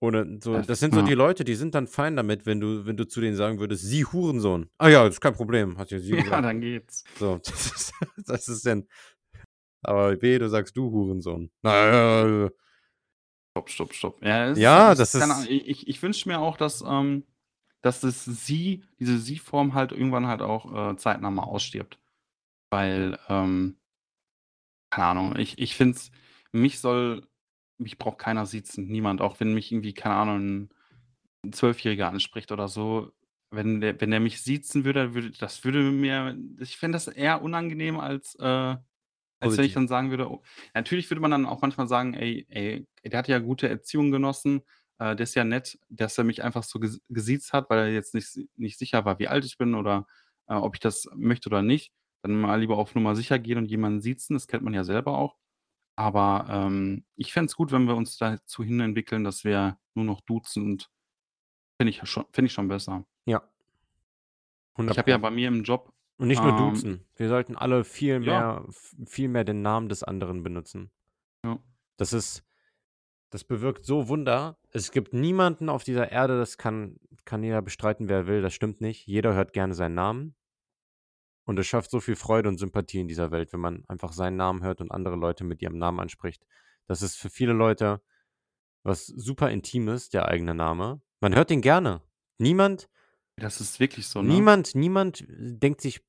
Oder so das Das sind so die ja. Leute, die sind dann fein damit, wenn du wenn du zu denen sagen würdest: „Sie Hurensohn.“ „Ah ja, ist kein Problem“, hat ja sie Ja, gesagt. dann geht's. So, das ist das ist denn aber wehe, du sagst: „Du Hurensohn.“ „Na ja.“ Stopp, stopp, stopp. Ja, es Ja, ist das Ahnung, ist i ich ich wünsche mir auch, dass, ähm dass das Sie diese Sie-Form halt irgendwann halt auch, äh, zeitnah mal ausstirbt. Weil, ähm keine Ahnung, ich ich finde es mich soll mich braucht keiner siezen, niemand, auch wenn mich irgendwie, keine Ahnung, 'n Zwölfjähriger anspricht oder so. Wenn der wenn der mich siezen würde, würde das würde mir ich fände das eher unangenehm als, äh als wenn ich Positiv. dann sagen würde oh natürlich würde man dann auch manchmal sagen: „Ey ey, der hat ja gute Erziehung genossen, äh, der ist ja nett, dass er mich einfach so ges gesiezt hat, weil er jetzt nicht si nicht sicher war, wie alt ich bin oder, äh, ob ich das möchte oder nicht.“ Dann mal lieber auf Nummer sicher gehen und jemanden siezen, das kennt man ja selber auch. Aber, ähm, ich fände es gut, wenn wir uns dazu hin entwickeln, dass wir nur noch duzen und finde ich schon finde ich schon besser. Ja. Ich 100 habe ja Pro. bei mir im Job, Und nicht nur ähm duzen. Wir sollten alle viel Ja. mehr viel mehr den Namen des anderen benutzen. Ja. Das ist das bewirkt so Wunder. Es gibt niemanden auf dieser Erde, das kann kann jeder bestreiten, wer will, das stimmt nicht. Jeder hört gerne seinen Namen. Und es schafft so viel Freude und Sympathie in dieser Welt, wenn man einfach seinen Namen hört und andere Leute mit ihrem Namen anspricht. Das ist für viele Leute was super Intimes, der eigene Name. Man hört den gerne. Niemand Das ist wirklich so, ne? niemand niemand denkt sich: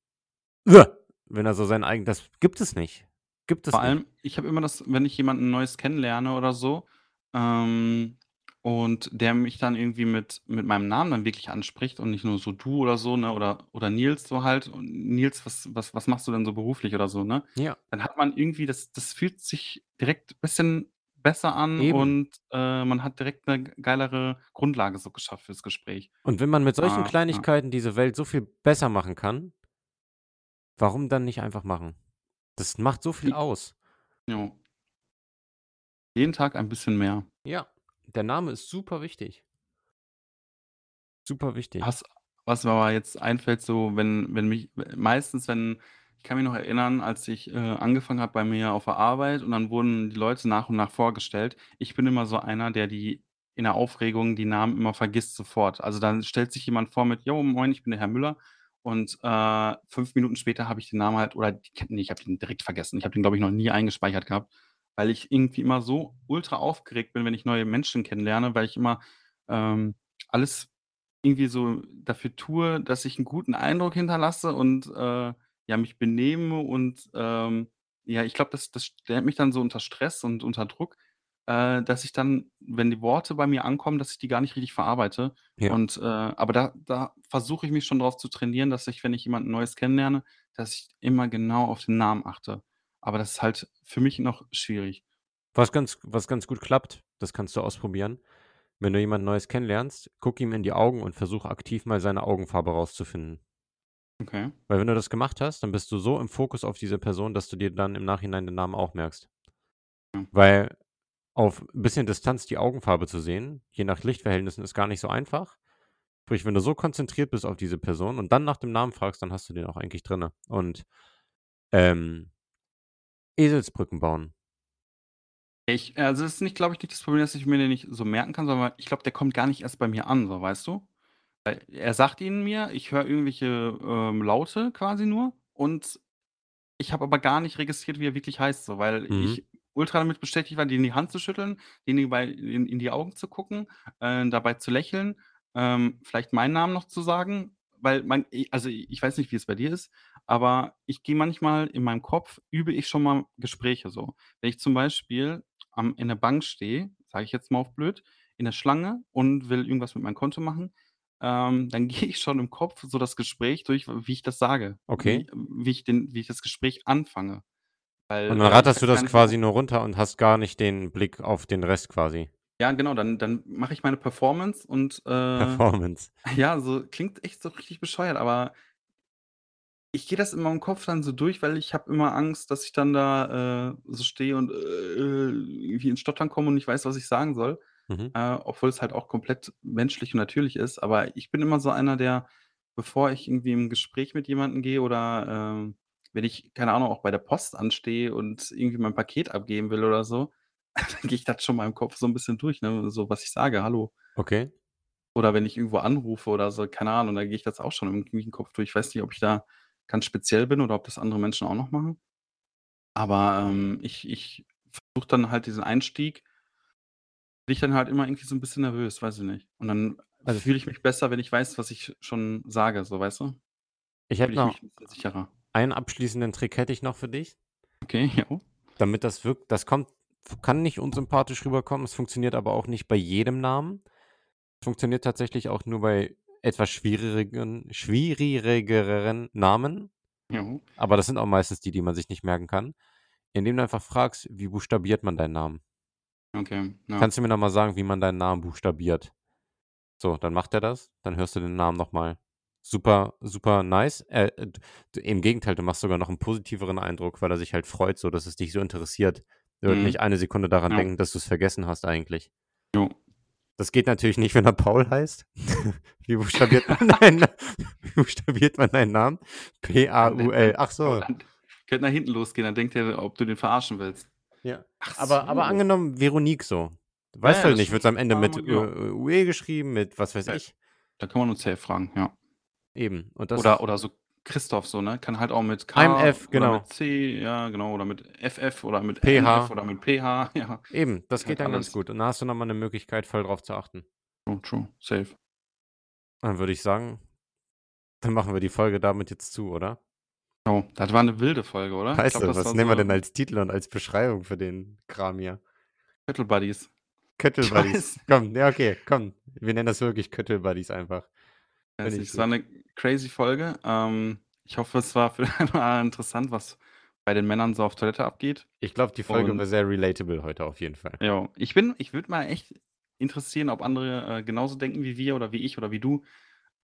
wenn er so sein eigen das gibt es nicht. Gibt es Vor nicht. allem, ich habe immer das wenn ich jemanden Neues kennenlerne oder so, ähm, und der mich dann irgendwie mit mit meinem Namen dann wirklich anspricht und nicht nur so du oder so, ne, oder oder Nils so halt und Nils, was was was machst du denn so beruflich oder so, ne? Ja. Dann hat man irgendwie das das fühlt sich direkt bisschen besser an Eben. und, äh, man hat direkt 'ne geilere Grundlage so geschafft fürs Gespräch. Und wenn man mit solchen Ah, ja. Kleinigkeiten diese Welt so viel besser machen kann warum dann nicht einfach machen? Das macht so viel aus. Jo. Jeden Tag ein bisschen mehr. Ja, der Name ist super wichtig. Super wichtig. Was was mir aber jetzt einfällt, so, wenn wenn mich meistens, wenn ich kann mich noch erinnern, als ich, äh, angefangen habe bei mir auf der Arbeit und dann wurden die Leute nach und nach vorgestellt. Ich bin immer so einer, der die in der Aufregung die Namen immer vergisst sofort. Also, dann stellt sich jemand vor mit: „Jo, moin, ich bin der Herr Müller.“ Und, äh, 5 Minuten später habe ich den Namen halt oder die ne, ich habe den direkt vergessen. Ich habe den, glaube ich, noch nie eingespeichert gehabt, weil ich irgendwie immer so ultra aufgeregt bin, wenn ich neue Menschen kennenlerne, weil ich immer, ähm, alles irgendwie so dafür tue, dass ich 'n guten Eindruck hinterlasse und, äh, ja, mich benehme und, ähm, ja, ich glaube, das das stellt mich dann so unter Stress und unter Druck, äh, dass ich dann, wenn die Worte bei mir ankommen, dass ich die gar nicht richtig verarbeite. Ja. Und, äh aber da da versuche ich mich schon drauf zu trainieren, dass ich, wenn ich jemanden Neues kennenlerne, dass ich immer genau auf den Namen achte. Aber das ist halt für mich noch schwierig. Was ganz was ganz gut klappt, das kannst du ausprobieren. Wenn du jemand Neues kennenlernst, guck ihm in die Augen und versuch aktiv mal seine Augenfarbe rauszufinden. Okay. Weil wenn du das gemacht hast, dann bist du so im Fokus auf diese Person, dass du dir dann im Nachhinein den Namen auch merkst. Ja. Weil auf 'n bisschen Distanz die Augenfarbe zu sehen, je nach Lichtverhältnissen, ist gar nicht so einfach. Sprich, wenn du so konzentriert bist auf diese Person und dann nach dem Namen fragst, dann hast du den auch eigentlich drinne. Und, ähm Eselsbrücken bauen. Ich also, das ist nicht glaube ich, nicht das Problem, dass ich mir den nicht so merken kann, sondern ich glaube, der kommt gar nicht erst bei mir an, so, weißt du? Weil er sagt ihn mir, ich höre irgendwelche, ähm, Laute quasi nur und ich habe aber gar nicht registriert, wie er wirklich heißt, so, weil Mhm. ich ultra damit beschäftigt war, dem die Hand zu schütteln, dem bei in in die Augen zu gucken, äh, dabei zu lächeln, ähm, vielleicht meinen Namen noch zu sagen, weil man i also, ich weiß nicht, wie es bei dir ist, aber ich gehe manchmal in meinem Kopf übe ich schon mal Gespräche so. Wenn ich zum Beispiel am in der Bank stehe, sage ich jetzt mal auf blöd, in der Schlange und will irgendwas mit meinem Konto machen, ähm, dann gehe ich schon im Kopf so das Gespräch durch, wie ich das sage, Okay. wie wie ich den wie ich das Gespräch anfange. Weil, Und dann äh, ich ratterst du das quasi nur runter und hast gar nicht den Blick auf den Rest quasi. Ja, genau, dann dann mache ich meine Performance und, äh Performance. ja, so klingt echt so richtig bescheuert, aber ich gehe das in meinem Kopf dann so durch, weil ich habe immer Angst, dass ich dann da, äh, so stehe und, äh, irgendwie ins Stottern komme und nicht weiß, was ich sagen soll, Mhm. äh, obwohl es halt auch komplett menschlich und natürlich ist. Aber ich bin immer so einer, der, bevor ich irgendwie im Gespräch mit jemandem gehe oder, ähm, wenn ich, keine Ahnung, auch bei der Post anstehe und irgendwie mein Paket abgeben will oder so, dann gehe ich das schon mal im Kopf so 'n bisschen durch, ne, so was ich sage: „Hallo.“ Okay. Oder wenn ich irgendwo anrufe oder so, keine Ahnung, dann gehe ich das auch schon irgendwie im Kopf durch. Ich weiß nicht, ob ich da ganz speziell bin oder ob das andere Menschen auch noch machen. Aber, ähm, ich ich versuche dann halt diesen Einstieg bin ich dann halt immer irgendwie so 'n bisschen nervös, weiß ich nicht. Und dann Also fühle ich mich besser, wenn ich weiß, was ich schon sage, so, weißt du? Ich hätte noch sicherer. einen abschließenden Trick hätte ich noch für dich. Okay, jo. Damit das wirkt das kommt kann nicht unsympathisch rüberkommen, es funktioniert aber auch nicht bei jedem Namen. Funktioniert tatsächlich auch nur bei etwas schwierigen schwierigeren Namen. Jo. Aber das sind auch meistens die, die man sich nicht merken kann. Indem du einfach fragst: „Wie buchstabiert man deinen Namen?“ Okay, ja. „Kannst du mir noch mal sagen, wie man deinen Namen buchstabiert?“ So, dann macht er das, dann hörst du den Namen noch mal. Super, super nice. Äh, im Gegenteil, du machst sogar noch 'n positiveren Eindruck, weil er sich halt freut so, dass es dich so interessiert. Er wird nicht Mhm. eine Sekunde daran Ja. denken, dass du's vergessen hast eigentlich. Jo. Das geht natürlich nicht, wenn er Paul heißt. Wie buchstabiert man deinen Na wie buchstabiert man deinen Namen? P-A-U-L. Ach so. Könnte nach hinten losgehen, dann denkt er, ob du den verarschen willst. Ja. Ach Aber aber so. angenommen Veronique so. Weißt ja, halt das nicht, wird's am Ende mit, äh, ja. UE geschrieben, mit was weiß Ja. ich. Da kann man uns safe fragen, ja. Eben. Und das Oder oder so Christoph so, ne? Kann halt auch mit K oder genau. mit C, ja, genau, oder mit FF oder mit PH. MF oder mit PH, ja. Eben, das geht halt dann ganz alles. gut. Und da hast du noch mal 'ne Möglichkeit, voll drauf zu achten. True, true, safe. Dann würde ich sagen, dann machen wir die Folge damit jetzt zu, oder? Oh, das war 'ne wilde Folge, oder? Du, das was war nehmen wir so denn als Titel und als Beschreibung für den Kram hier? Köttel Buddies. Köttel Buddies. Komm, ja, okay, komm. Wir nennen das wirklich Köttel Buddies einfach. Es war gut. 'ne crazy Folge. Ähm, ich hoffe, es war für anderen interessant, was bei den Männern so auf Toilette abgeht. Ich glaube, die Folge Und war sehr relatable heute auf jeden Fall. Jo, ich bin ich würde mal echt interessieren, ob andere, äh, genauso denken wie wir oder wie ich oder wie du,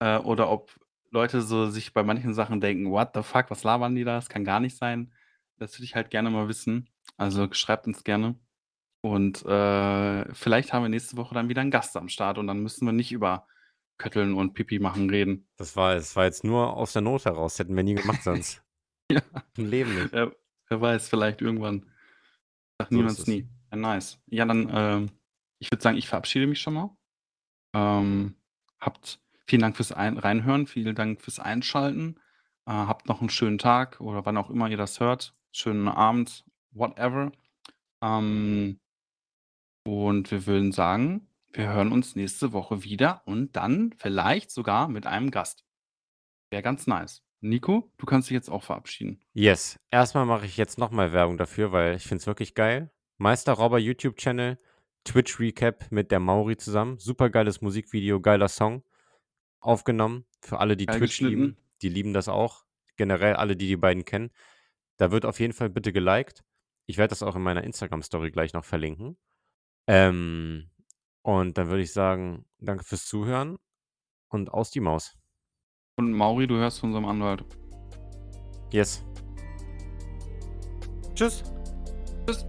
äh, oder ob Leute so sich bei manchen Sachen denken: „What the fuck, was labern die da? Das kann gar nicht sein.“ Das würde ich halt gerne mal wissen. Also, schreibt uns gerne. Und, äh, vielleicht haben wir nächste Woche dann wieder 'n Gast am Start und dann müssen wir nicht über Kötteln und Pipi machen reden. Das war das war jetzt nur aus der Not heraus. Hätten wir nie gemacht sonst. Ja. Im Leben nicht. Wer wer weiß, vielleicht irgendwann. Sagt So es. nie. Ja, nice. Ja, dann, ähm, ich würde sagen, ich verabschiede mich schon mal. Ähm, habt vielen Dank fürs ein Reinhören, vielen Dank fürs Einschalten. Äh, habt noch 'n schönen Tag oder wann auch immer ihr das hört. Schönen Abend, whatever. Ähm und wir würden sagen, wir hören uns nächste Woche wieder und dann vielleicht sogar mit einem Gast. Wäre ganz nice. Nico, du kannst dich jetzt auch verabschieden. Yes. Erst mal mache ich jetzt noch mal Werbung dafür, weil ich finde es wirklich geil. Meisterrauber YouTube-Channel, Twitch Recap mit der Mauri zusammen. Supergeiles Musikvideo, geiler Song. Aufgenommen. Für alle, die Geil Twitch lieben, die lieben das auch. Generell alle, die die beiden kennen. Da wird auf jeden Fall bitte geliked. Ich werde das auch in meiner Instagram-Story gleich noch verlinken. Ähm, und dann würde ich sagen, danke fürs Zuhören und aus die Maus. Und Mauri, du hörst von unserem Anwalt. Yes. Tschüss. Tschüss.